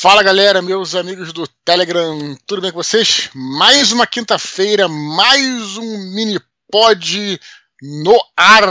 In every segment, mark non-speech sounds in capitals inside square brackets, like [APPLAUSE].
Fala galera, meus amigos do Telegram, tudo bem com vocês? Mais uma quinta-feira, mais um mini pod no ar.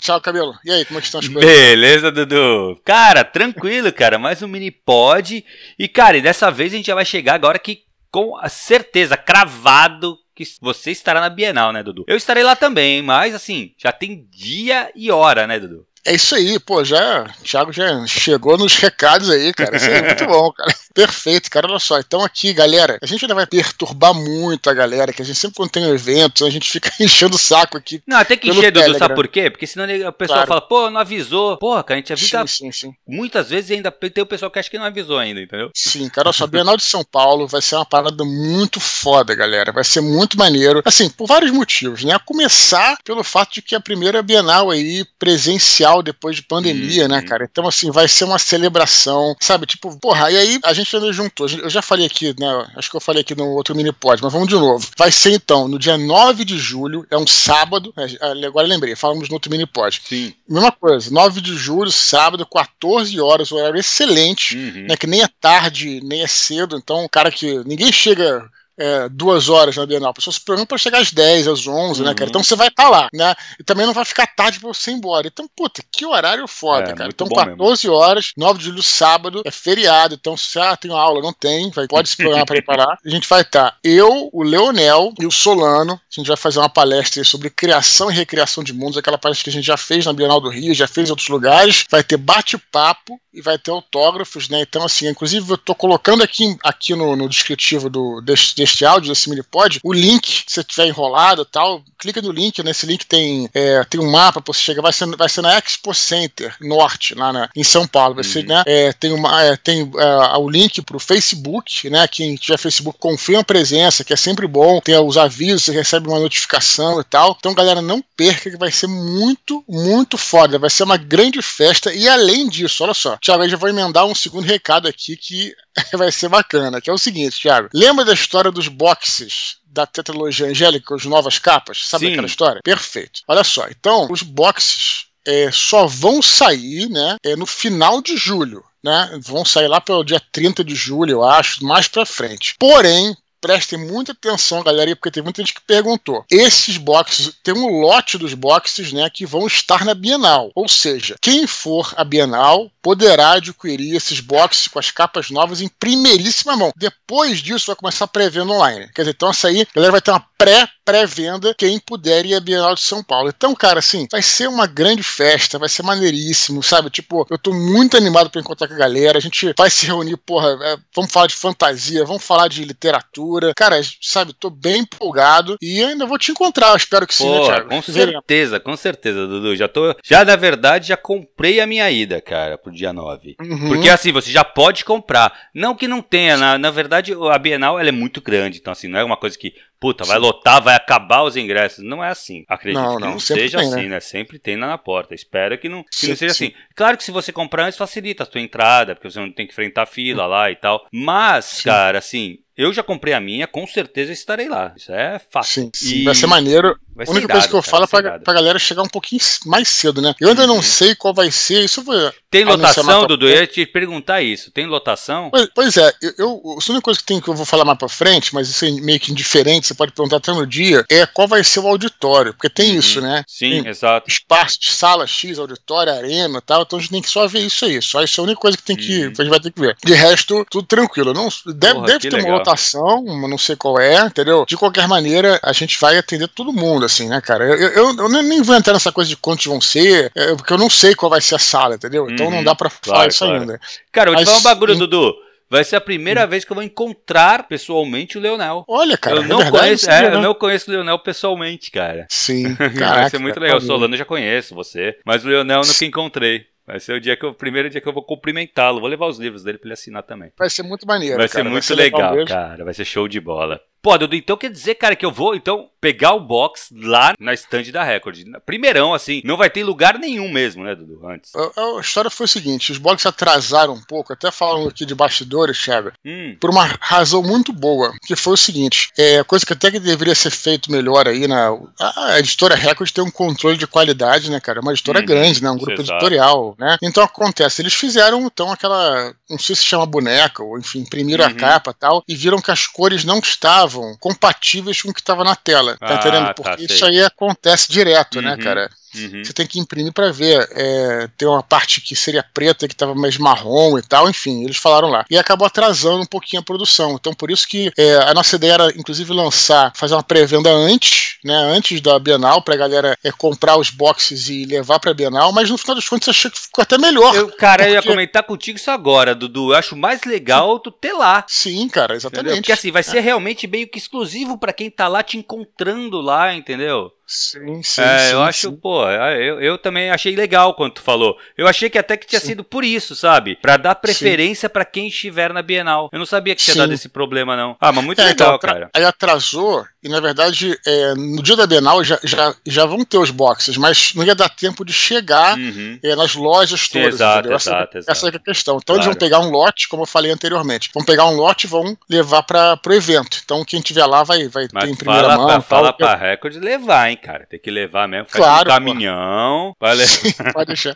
Tchau, cabelo. E aí, como é que estão as coisas? Beleza, Dudu. Cara, tranquilo, cara. Mais um mini pod. E, cara, e dessa vez a gente já vai chegar agora que com a certeza, cravado, que você estará na Bienal, né, Dudu? Eu estarei lá também, mas assim, já tem dia e hora, né, Dudu? É isso aí, pô, já, o Thiago já chegou nos recados aí, cara. Isso aí é muito bom, cara. [LAUGHS] Perfeito, cara. Olha só, então aqui, galera, a gente ainda vai perturbar muito a galera, que a gente sempre quando tem um evento, a gente fica [LAUGHS] enchendo o saco aqui. Não, tem que encher, Dudu, sabe por quê? Porque senão o pessoal claro. fala, pô, não avisou. Porra, cara, a gente avisa. Sim, sim, sim. Muitas vezes ainda tem o pessoal que acha que não avisou ainda, entendeu? Sim, cara, olha só, Bienal de São Paulo vai ser uma parada muito foda, galera. Vai ser muito maneiro. Assim, por vários motivos, né? A começar pelo fato de que a primeira Bienal aí presencial depois de pandemia né, uhum. cara? Então, assim, vai ser uma celebração, sabe? Tipo, porra, e aí a gente ainda juntou. Eu já falei aqui, né? Acho que eu falei aqui no outro mini pod, mas vamos de novo. Vai ser então no dia 9 de julho, é um sábado. Né, agora lembrei, falamos no outro mini pod. Sim. Mesma coisa, 9 de julho, sábado, 14 horas, horário excelente, uhum. né? Que nem é tarde, nem é cedo. Então, cara que ninguém chega é, duas horas na Bienal. A pessoa se programa para chegar às 10, às 11, uhum. né, cara? Uhum. Então você vai estar tá lá, né? E também não vai ficar tarde para você ir embora. Então, puta, que horário foda, é, cara. Então, 14 mesmo. horas, 9 de julho, sábado, é feriado. Então, se ah, tem aula, não tem, vai, pode se programar para preparar. [LAUGHS] A gente vai estar tá, eu, o Leonel e o Solano. A gente vai fazer uma palestra sobre criação e recriação de mundos, aquela palestra que a gente já fez na Bienal do Rio, já fez em outros lugares. Vai ter bate-papo e vai ter autógrafos, né? Então, assim, inclusive eu tô colocando aqui, aqui no, no descritivo do, deste, deste áudio, desse minipod, o link, se você tiver enrolado e tal, clica no link, nesse link tem, é, tem um mapa você chegar, vai ser, vai ser na Expo Center Norte, lá na, em São Paulo, vai uhum. ser, né? É, tem uma, é, tem é, o link pro Facebook, né? Quem tiver Facebook confirma a presença, que é sempre bom, tem os avisos, você recebe uma notificação e tal. Então, galera, não perca que vai ser muito, muito foda, vai ser uma grande festa e além disso, olha só, Tiago, eu já vou emendar um segundo recado aqui que [LAUGHS] vai ser bacana, que é o seguinte, Tiago. Lembra da história dos boxes da tetralogia angélica, as novas capas? Sabe Sim. aquela história? Perfeito. Olha só, então, os boxes é, só vão sair né, é, no final de julho. Né, vão sair lá pelo dia 30 de julho, eu acho, mais pra frente. Porém, prestem muita atenção, galera, porque tem muita gente que perguntou. Esses boxes, tem um lote dos boxes, né, que vão estar na Bienal. Ou seja, quem for à Bienal poderá adquirir esses boxes com as capas novas em primeiríssima mão. Depois disso, vai começar a pré-venda online. Quer dizer, então essa aí, a galera vai ter uma pré pré-venda quem puder ir à Bienal de São Paulo. Então, cara, assim, vai ser uma grande festa, vai ser maneiríssimo, sabe? Tipo, eu tô muito animado para encontrar com a galera. A gente vai se reunir, porra, é, vamos falar de fantasia, vamos falar de literatura. Cara, sabe, tô bem empolgado e ainda vou te encontrar, espero que sim, né, Thiago? Com certeza, com certeza, Dudu. Já tô, já na verdade, já comprei a minha ida, cara, pro dia 9. Uhum. Porque assim, você já pode comprar. Não que não tenha, na, na verdade, a Bienal ela é muito grande, então assim, não é uma coisa que puta, vai lotar, vai acabar os ingressos. Não é assim. Acredito não, que não, não seja tem, assim, né? né? Sempre tem na porta. Espero que não, que sim, não seja sim. assim. Claro que se você comprar antes, facilita a sua entrada, porque você não tem que enfrentar fila lá e tal. Mas, sim. cara, assim, eu já comprei a minha, com certeza estarei lá. Isso é fácil. Sim, sim. vai ser maneiro. Vai a única coisa que eu cara, falo é pra, pra galera chegar um pouquinho mais cedo, né? Eu ainda uhum. não sei qual vai ser. Isso foi. Tem lotação, Dudu? Eu ia te perguntar isso. Tem lotação? Pois, pois é, eu, eu, a única coisa que, tem, que eu vou falar mais pra frente, mas isso é meio que indiferente, você pode perguntar até no dia, é qual vai ser o auditório. Porque tem uhum. isso, né? Sim, tem exato. Espaço de sala X, auditório, arena e tal. Então a gente tem que só ver isso aí. Só isso é a única coisa que tem que. Uhum. A gente vai ter que ver. De resto, tudo tranquilo. Não, deve, Porra, deve ter legal. uma lotação, não sei qual é, entendeu? De qualquer maneira, a gente vai atender todo mundo, assim, né, cara? Eu, eu, eu nem vou entrar nessa coisa de quantos vão ser, é, porque eu não sei qual vai ser a sala, entendeu? Então uhum, não dá pra claro, falar isso claro. ainda. Cara, eu vou te falar um bagulho, Dudu. Vai ser a primeira hum. vez que eu vou encontrar pessoalmente o Leonel. Olha, cara. Eu não, é conheço, é, eu não conheço o Leonel pessoalmente, cara. Sim. Caraca, [LAUGHS] vai ser muito legal. O Solano eu já conheço você, mas o Leonel nunca encontrei. Vai ser o dia que eu, o primeiro dia que eu vou cumprimentá-lo. Vou levar os livros dele pra ele assinar também. Vai ser muito maneiro. Vai ser cara. muito vai ser legal, legal cara. Vai ser show de bola. Pô, Dudu, então quer dizer, cara, que eu vou então pegar o box lá na stand da Record. Primeirão, assim, não vai ter lugar nenhum mesmo, né, Dudu? Antes. A, a história foi o seguinte: os boxes atrasaram um pouco, até falando aqui de bastidores, Thiago, hum. por uma razão muito boa, que foi o seguinte: é coisa que até que deveria ser feito melhor aí na. A editora Record tem um controle de qualidade, né, cara? É uma editora hum, grande, né? Um grupo editorial, né? Então acontece, eles fizeram então aquela. Não sei se chama boneca, ou enfim, imprimiram uhum. a capa tal, e viram que as cores não estavam compatíveis com o que estava na tela. Tá ah, entendendo? Tá, Porque tá, isso aí acontece direto, né, uhum. né, cara? Uhum. Você tem que imprimir para ver. É, tem uma parte que seria preta, que estava mais marrom e tal, enfim, eles falaram lá. E acabou atrasando um pouquinho a produção. Então, por isso que é, a nossa ideia era, inclusive, lançar, fazer uma pré-venda antes, né, antes da Bienal, pra galera é, comprar os boxes e levar pra Bienal, mas no final das contas achei que ficou até melhor. Eu, cara, porque... eu ia comentar contigo isso agora, Dudu. Eu acho mais legal tu ter lá. Sim, cara, exatamente. Entendeu? Porque assim, vai ser é. realmente meio que exclusivo para quem tá lá te encontrando lá, entendeu? Sim, sim. É, sim, eu acho, pô, eu, eu também achei legal quando tu falou. Eu achei que até que tinha sim. sido por isso, sabe? Para dar preferência para quem estiver na Bienal. Eu não sabia que tinha dado esse problema, não. Ah, mas muito é, legal, então, cara. Aí atrasou, e na verdade, é, no dia da Bienal já, já, já vão ter os boxes, mas não ia dar tempo de chegar uhum. é, nas lojas todas. Exato, essa, exato, essa, é a questão. Então claro. eles vão pegar um lote, como eu falei anteriormente. Vão pegar um lote e vão levar para o evento. Então quem tiver lá vai, vai mas ter em primeira fala mão. Pra, fala pra Record levar, hein, cara. Tem que levar mesmo. Faz claro, um caminhão. Vale. Sim, pode deixar.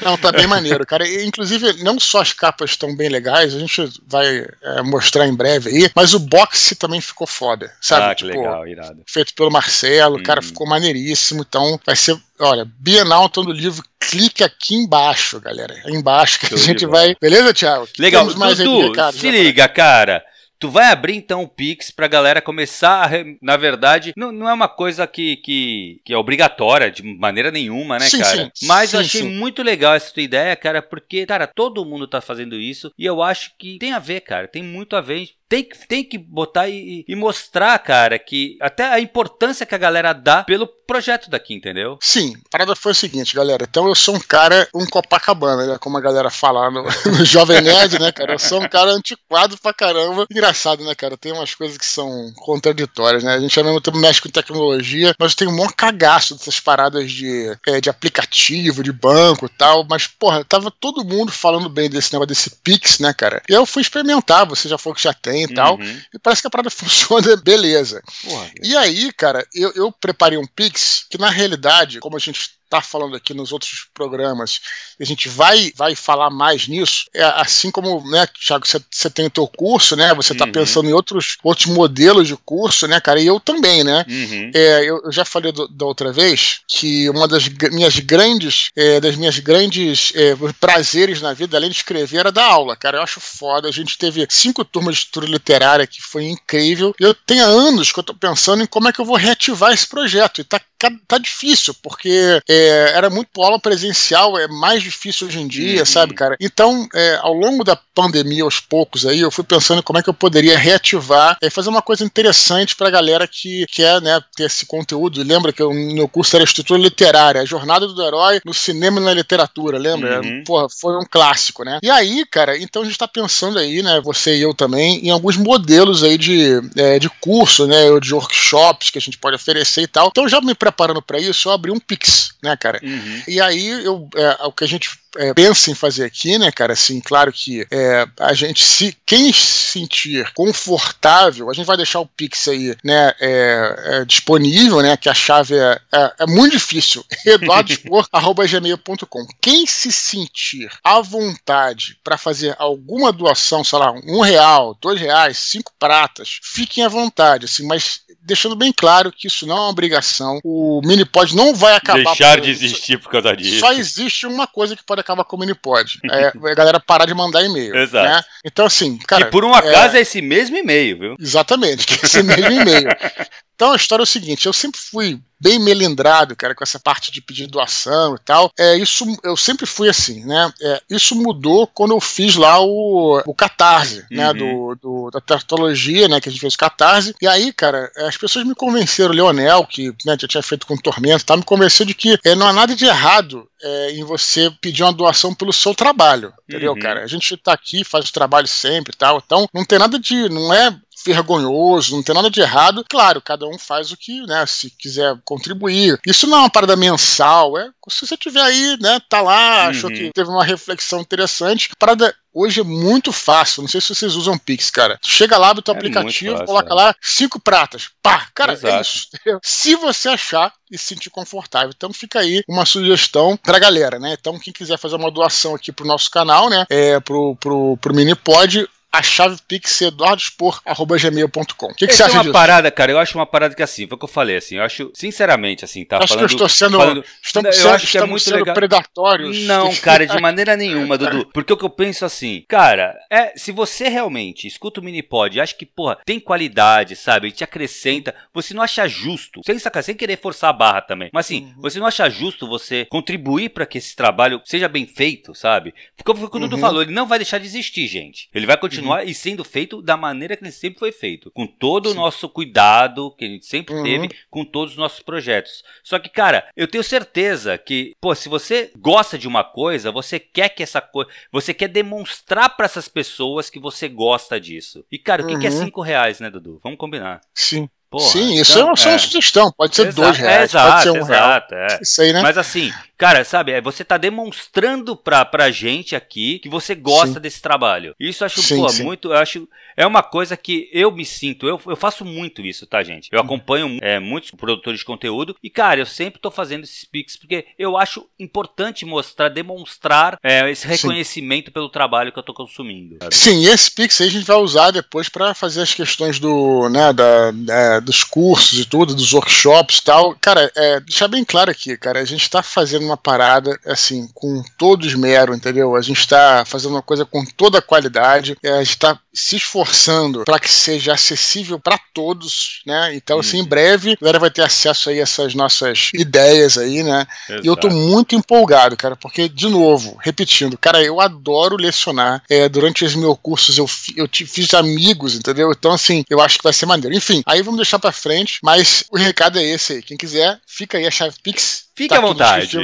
Não, tá bem maneiro, cara. E, inclusive, não só as capas estão bem legais, a gente vai é, mostrar em breve aí, mas o boxe também ficou foda, sabe? Ah, que tipo, legal, irado. Feito pelo Marcelo, hum. cara, ficou maneiríssimo. Então, vai ser, olha, Bienal todo o livro, clique aqui embaixo, galera. Aí embaixo que Show a gente vai. Beleza, Thiago? Legal, Temos mais Dudu, aí, se liga, cara. Tu vai abrir então o Pix pra galera começar a. Na verdade, não, não é uma coisa que, que, que é obrigatória de maneira nenhuma, né, sim, cara? Sim. Mas sim, eu achei muito legal essa tua ideia, cara, porque, cara, todo mundo tá fazendo isso e eu acho que tem a ver, cara. Tem muito a ver tem, tem que botar e, e, mostrar, cara, que até a importância que a galera dá pelo projeto daqui, entendeu? Sim, a parada foi o seguinte, galera. Então eu sou um cara, um Copacabana, né? Como a galera fala no, [LAUGHS] no Jovem Nerd, né, cara? Eu sou um cara antiquado pra caramba. Engraçado, né, cara? Tem umas coisas que são contraditórias, né? A gente ao mesmo tempo mexe com tecnologia, mas tem um maior cagaço dessas paradas de, é, de aplicativo, de banco e tal. Mas, porra, tava todo mundo falando bem desse negócio desse Pix, né, cara? E eu fui experimentar, você já falou que já tem e tal. Uhum. E parece que a parada [LAUGHS] funciona beleza. Porra, e aí, cara, eu, eu preparei um Pix que, na realidade, como a gente está falando aqui nos outros programas, a gente vai, vai falar mais nisso, é assim como, né, Thiago, você tem o teu curso, né, você está uhum. pensando em outros, outros modelos de curso, né, cara, e eu também, né, uhum. é, eu, eu, já falei do, da outra vez que uma das minhas grandes, é, das minhas grandes é, prazeres na vida, além de escrever, era dar aula, cara, eu acho foda, a gente teve cinco turmas de estrutura literária que foi incrível, eu tenho anos que eu estou pensando em como é que eu vou reativar esse projeto, e tá, tá difícil, porque é, era muito aula presencial, é mais difícil hoje em dia, uhum. sabe, cara? Então, é, ao longo da pandemia, aos poucos aí, eu fui pensando como é que eu poderia reativar e fazer uma coisa interessante pra galera que quer, né, ter esse conteúdo. Lembra que o meu curso era estrutura literária, a jornada do herói no cinema e na literatura, lembra? Uhum. Porra, foi um clássico, né? E aí, cara, então a gente tá pensando aí, né, você e eu também, em alguns modelos aí de, é, de curso, né, ou de workshops que a gente pode oferecer e tal. Então, já me preparando para isso, eu abri um Pix, né, né, cara? Uhum. E aí eu, é, o que a gente é, pensa em fazer aqui, né, cara? Assim, claro que é, a gente, se quem se sentir confortável, a gente vai deixar o Pix aí, né, é, é disponível, né? Que a chave é, é, é muito difícil. [LAUGHS] eduardospor@gmail.com. Quem se sentir à vontade para fazer alguma doação, sei lá, um real, dois reais, cinco pratas, fiquem à vontade, assim, mas deixando bem claro que isso não é uma obrigação. O Minipod não vai acabar. Deixar por... de existir por causa disso. Só existe uma coisa que pode acabar com o Minipod. É [LAUGHS] a galera parar de mandar e-mail. Exato. Né? Então, assim, cara. E por um acaso é, é esse mesmo e-mail, viu? Exatamente, que é esse mesmo e-mail. [LAUGHS] Então a história é o seguinte: eu sempre fui bem melindrado, cara, com essa parte de pedir doação e tal. É, isso eu sempre fui assim, né? É, isso mudou quando eu fiz lá o, o Catarse, né, uhum. né? Do, do, da teratologia, né? Que a gente fez o Catarse. E aí, cara, as pessoas me convenceram, o Leonel, que né, já tinha feito com Tormento, tá? Me convenceu de que é, não há nada de errado é, em você pedir uma doação pelo seu trabalho, entendeu, uhum. cara? A gente tá aqui, faz o trabalho sempre e tal. Então, não tem nada de. Não é vergonhoso, não tem nada de errado. Claro, cada um faz o que, né, se quiser contribuir. Isso não é uma parada mensal, é se você tiver aí, né, tá lá, achou uhum. que teve uma reflexão interessante, parada Hoje é muito fácil. Não sei se vocês usam Pix, cara. Chega lá no teu é aplicativo, fácil, coloca é. lá cinco pratas. Pá, cara, é Exato. é isso. Se você achar e se sentir confortável. Então fica aí uma sugestão pra galera, né? Então, quem quiser fazer uma doação aqui pro nosso canal, né? É, pro, pro, pro Minipod, a chave pix eduardospor.gmail.com. O que, que você acha é uma disso? parada, cara, eu acho uma parada que assim, foi o que eu falei, assim, eu acho, sinceramente, assim, tá acho falando... que eu estou sendo, falando, estamos eu sendo, acho que é muito legal. predatórios. Não, [LAUGHS] cara, de maneira nenhuma, Dudu, porque o que eu penso assim, cara, é, se você realmente escuta o Minipod e acha que, porra, tem qualidade, sabe, te acrescenta, você não acha justo, sem sacar, sem querer forçar a barra também, mas assim, uhum. você não acha justo você contribuir para que esse trabalho seja bem feito, sabe? Porque o que o Dudu uhum. falou, ele não vai deixar de existir, gente. Ele vai continuar continuar uhum. e sendo feito da maneira que ele sempre foi feito, com todo Sim. o nosso cuidado que a gente sempre uhum. teve com todos os nossos projetos. Só que, cara, eu tenho certeza que, pô, se você gosta de uma coisa, você quer que essa coisa, você quer demonstrar para essas pessoas que você gosta disso. E, cara, o que, uhum. que é uhum. cinco reais, né, Dudu? Vamos combinar. Sim. Porra, Sim, isso então, é, uma, é sugestão. Pode ser exato, dois reais, exato, pode ser um exato, real. É. Isso aí, né? Mas assim, cara, sabe, é, você tá demonstrando pra, pra gente aqui que você gosta sim. desse trabalho. Isso eu acho, sim, pô, sim. muito, eu acho, é uma coisa que eu me sinto, eu, eu faço muito isso, tá, gente? Eu acompanho é, muitos produtores de conteúdo e, cara, eu sempre tô fazendo esses pics porque eu acho importante mostrar, demonstrar é, esse reconhecimento pelo trabalho que eu tô consumindo. Sabe? Sim, esse pix aí a gente vai usar depois para fazer as questões do, né, da, é, dos cursos e tudo, dos workshops e tal. Cara, é, deixar bem claro aqui, cara, a gente tá fazendo uma parada, assim, com todo esmero, entendeu? A gente tá fazendo uma coisa com toda a qualidade, é, a gente tá se esforçando para que seja acessível para todos, né? Então, assim, em breve, a galera vai ter acesso aí a essas nossas ideias aí, né? Exato. E eu tô muito empolgado, cara, porque, de novo, repetindo, cara, eu adoro lecionar. É, durante os meus cursos eu, eu fiz amigos, entendeu? Então, assim, eu acho que vai ser maneiro. Enfim, aí vamos deixar para frente frente, mas o recado é esse aí. Quem quiser, fica aí a chave Pix. Fique tá à vontade.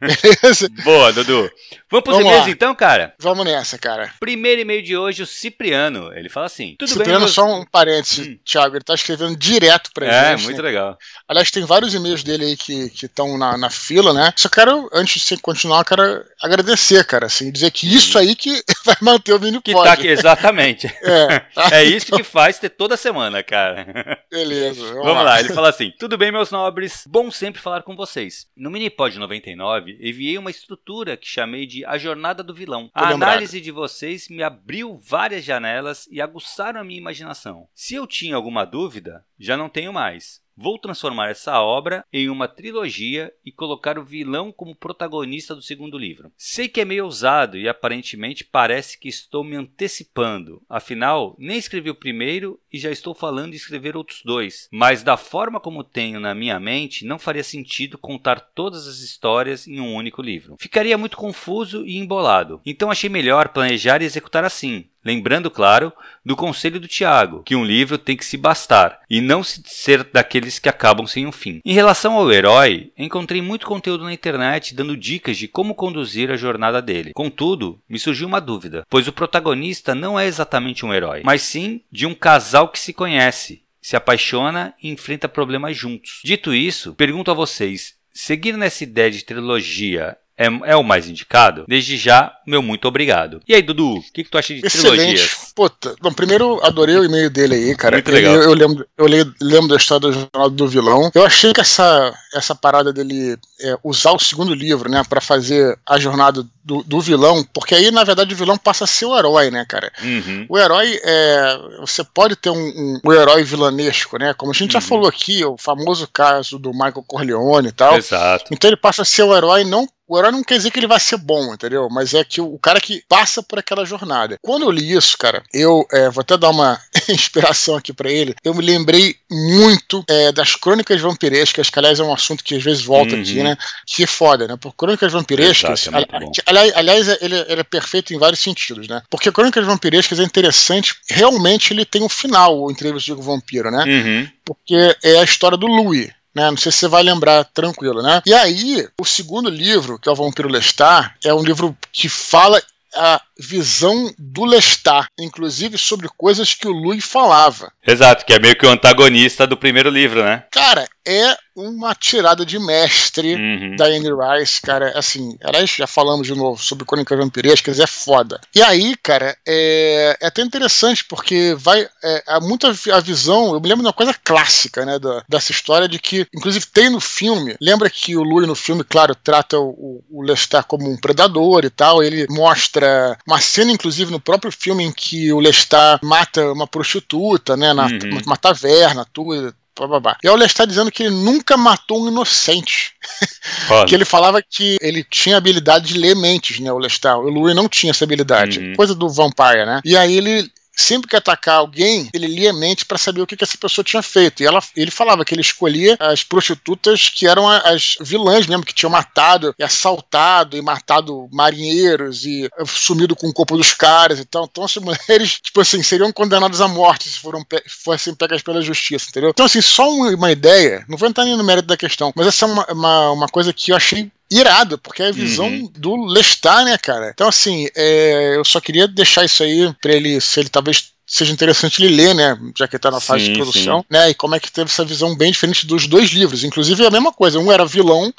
Beleza? [LAUGHS] Boa, Dudu. Vamos pros e-mails então, cara? Vamos nessa, cara. Primeiro e-mail de hoje, o Cipriano. Ele fala assim: Tudo Cipriano, bem, meus... só um parênteses, hum. Thiago. Ele tá escrevendo direto pra é, gente. É, muito né? legal. Aliás, tem vários e-mails dele aí que estão na, na fila, né? Só quero, antes de continuar, eu quero agradecer, cara. Assim, dizer que isso aí que [LAUGHS] vai manter o mini que tá aqui, Exatamente. [LAUGHS] é, tá? é isso então... que faz ter toda semana, cara. Beleza. Vamos, vamos lá. lá. Ele fala assim: Tudo bem, meus nobres? Bom sempre falar com vocês. No Minipod 99, enviei uma estrutura que chamei de A Jornada do Vilão. a análise de vocês me abriu várias janelas e aguçaram a minha imaginação. Se eu tinha alguma dúvida, já não tenho mais. Vou transformar essa obra em uma trilogia e colocar o vilão como protagonista do segundo livro. Sei que é meio ousado e aparentemente parece que estou me antecipando, afinal, nem escrevi o primeiro e já estou falando de escrever outros dois. Mas da forma como tenho na minha mente, não faria sentido contar todas as histórias em um único livro. Ficaria muito confuso e embolado. Então achei melhor planejar e executar assim, Lembrando, claro, do conselho do Tiago, que um livro tem que se bastar e não se ser daqueles que acabam sem um fim. Em relação ao herói, encontrei muito conteúdo na internet dando dicas de como conduzir a jornada dele. Contudo, me surgiu uma dúvida, pois o protagonista não é exatamente um herói, mas sim de um casal que se conhece, se apaixona e enfrenta problemas juntos. Dito isso, pergunto a vocês: seguir nessa ideia de trilogia é, é, o mais indicado, desde já, meu muito obrigado. E aí, Dudu, o que, que, tu acha de Excelente. trilogias? Puta, bom, primeiro adorei o e-mail dele aí, cara. Muito legal. Eu, eu, lembro, eu lembro da história do Jornal do Vilão. Eu achei que essa, essa parada dele é, usar o segundo livro, né, para fazer a jornada do, do, vilão, porque aí, na verdade, o vilão passa a ser o herói, né, cara? Uhum. O herói é. Você pode ter um, um, um herói vilanesco, né? Como a gente uhum. já falou aqui, o famoso caso do Michael Corleone e tal. Exato. Então ele passa a ser o herói não o herói não quer dizer que ele vai ser bom, entendeu? Mas é que o, cara que passa por aquela jornada. Quando eu li isso, cara, eu é, vou até dar uma [LAUGHS] inspiração aqui para ele. Eu me lembrei muito é, das crônicas vampirescas, que aliás é um assunto que às vezes volta uhum. aqui, né? Que é foda, né? Por crônicas vampirescas, Exato, é aliás, aliás ele, ele, é perfeito em vários sentidos, né? Porque crônicas vampirescas é interessante, realmente ele tem um final, o entrevista do vampiro, né? Uhum. Porque é a história do Louis. Né? Não sei se você vai lembrar tranquilo, né? E aí, o segundo livro, que é o Vampiro Lestat, é um livro que fala a visão do Lestat, inclusive sobre coisas que o Louis falava. Exato, que é meio que o antagonista do primeiro livro, né? Cara, é uma tirada de mestre uhum. da Anne Rice, cara. Assim, aliás, já falamos de novo sobre Crônicas Vampirescas, é foda. E aí, cara, é, é até interessante porque vai. É, há muita a visão. Eu me lembro de uma coisa clássica, né, da, dessa história de que, inclusive, tem no filme. Lembra que o Louis no filme, claro, trata o, o Lestat como um predador e tal. Ele mostra uma cena, inclusive, no próprio filme em que o Lestat mata uma prostituta, né, na, uhum. uma taverna, tudo Babá. E o Lestat dizendo que ele nunca matou um inocente. [LAUGHS] que ele falava que ele tinha habilidade de ler mentes, né? O Lestat. O Louis não tinha essa habilidade. Uhum. Coisa do Vampire, né? E aí ele sempre que atacar alguém, ele lia a mente para saber o que, que, essa pessoa tinha feito. E ela, ele falava que ele escolhia as prostitutas que eram as vilãs mesmo, que tinham matado e assaltado e matado marinheiros e sumido com o corpo dos caras e tal. Então, essas [LAUGHS] mulheres, tipo assim, seriam condenadas à morte se foram fossem pegas pela justiça, entendeu? Então, assim, só uma, uma ideia, não vou entrar nem no mérito da questão, mas essa é uma, uma, uma coisa que eu achei irado, porque é a visão uhum. do Lestat, né, cara? Então, assim, é, eu só queria deixar isso aí pra ele, se ele talvez seja interessante ele ler, né? Já que está na fase sim, de produção, sim. né? E como é que teve essa visão bem diferente dos dois livros. Inclusive é a mesma coisa. Um era vilão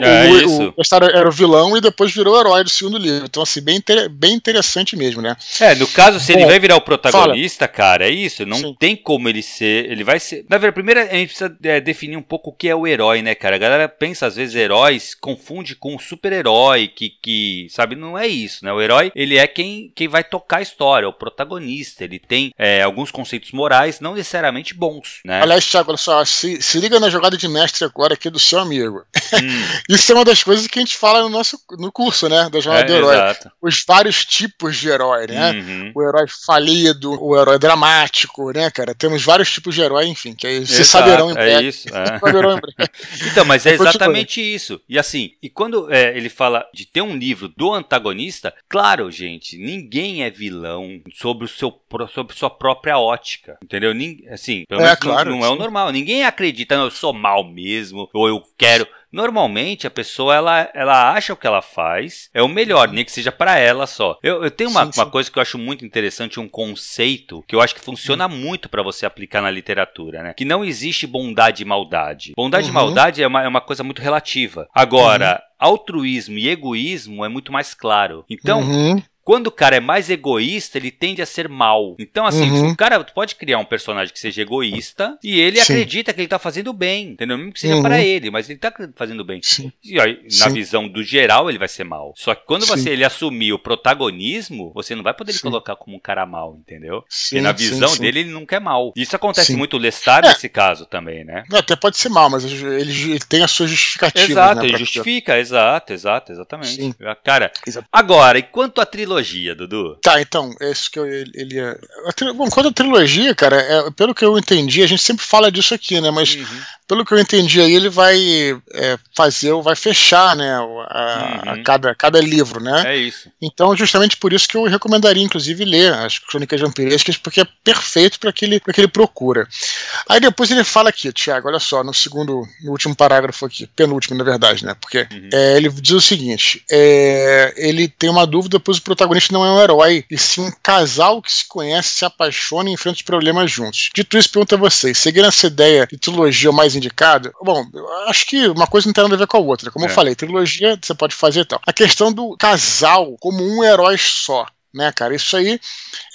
é, o, isso. o era o vilão e depois virou o herói do segundo livro. Então, assim, bem, inter... bem interessante mesmo, né? É, no caso, se Bom, ele vai virar o protagonista, fala. cara, é isso. Não Sim. tem como ele ser. Ele vai ser. Na verdade, primeiro a gente precisa é, definir um pouco o que é o herói, né, cara? A galera pensa, às vezes, heróis, confunde com o super-herói, que, que, sabe, não é isso, né? O herói, ele é quem, quem vai tocar a história, o protagonista. Ele tem é, alguns conceitos morais, não necessariamente bons, né? Aliás, Thiago, olha só, se, se liga na jogada de mestre agora aqui do seu amigo. Hum. Isso é uma das coisas que a gente fala no nosso no curso, né? Da jornada é, do herói. Exato. Os vários tipos de herói, né? Uhum. O herói falido, o herói dramático, né, cara? Temos vários tipos de herói, enfim, que aí se saberão em breve. É isso. É. então, mas é exatamente isso. E assim, e quando é, ele fala de ter um livro do antagonista, claro, gente, ninguém é vilão sobre o seu sobre sua própria ótica, entendeu? Assim, pelo é, menos claro, não, não é o normal. Ninguém acredita, não, eu sou mal mesmo, ou eu quero Normalmente a pessoa ela, ela acha o que ela faz é o melhor, nem que seja para ela só. Eu, eu tenho uma, sim, sim. uma coisa que eu acho muito interessante, um conceito que eu acho que funciona uhum. muito para você aplicar na literatura, né? Que não existe bondade e maldade. Bondade uhum. e maldade é uma, é uma coisa muito relativa. Agora, uhum altruísmo e egoísmo é muito mais claro. Então, uhum. Quando o cara é mais egoísta, ele tende a ser mal. Então, assim, uhum. o cara pode criar um personagem que seja egoísta e ele Sim. acredita que ele tá fazendo bem, entendeu? Mesmo que seja uhum. para ele, mas ele tá fazendo bem. Sim. E aí, na Sim. visão do geral, ele vai ser mal. Só que quando você ele assumir o protagonismo, você não vai poder colocar como um cara mal, entendeu? Porque na visão dele, ele nunca é mal. Isso acontece muito o Lestat é. nesse caso também, né? Até pode ser mal, mas ele, ele tem a sua justificativa. Exato, né, ele justifica, exato, exato, exatamente. Sim. Cara, Exato. agora, e quanto à trilogia? Dudu? Tá, então, é isso que eu, ele ia. Bom, quando a trilogia, cara, é, pelo que eu entendi, a gente sempre fala disso aqui, né? Mas uhum. Pelo que eu entendi aí, ele vai é, fazer, vai fechar, né? A, uhum. a cada, cada livro, né? É isso. Então, justamente por isso que eu recomendaria, inclusive, ler as Crônicas Vampirescas, porque é perfeito para que, ele, que ele procura. Aí depois ele fala aqui, Tiago, olha só, no segundo, no último parágrafo aqui, penúltimo, na verdade, né? Porque uhum. é, ele diz o seguinte: é, ele tem uma dúvida, pois o protagonista não é um herói, e sim um casal que se conhece, se apaixona e enfrenta os problemas juntos. Dito isso, pergunto a vocês: seguindo essa ideia de trilogia mais indicada, bom, acho que uma coisa não tem nada a ver com a outra. Como é. eu falei, trilogia você pode fazer e tal. A questão do casal como um herói só né, cara? Isso aí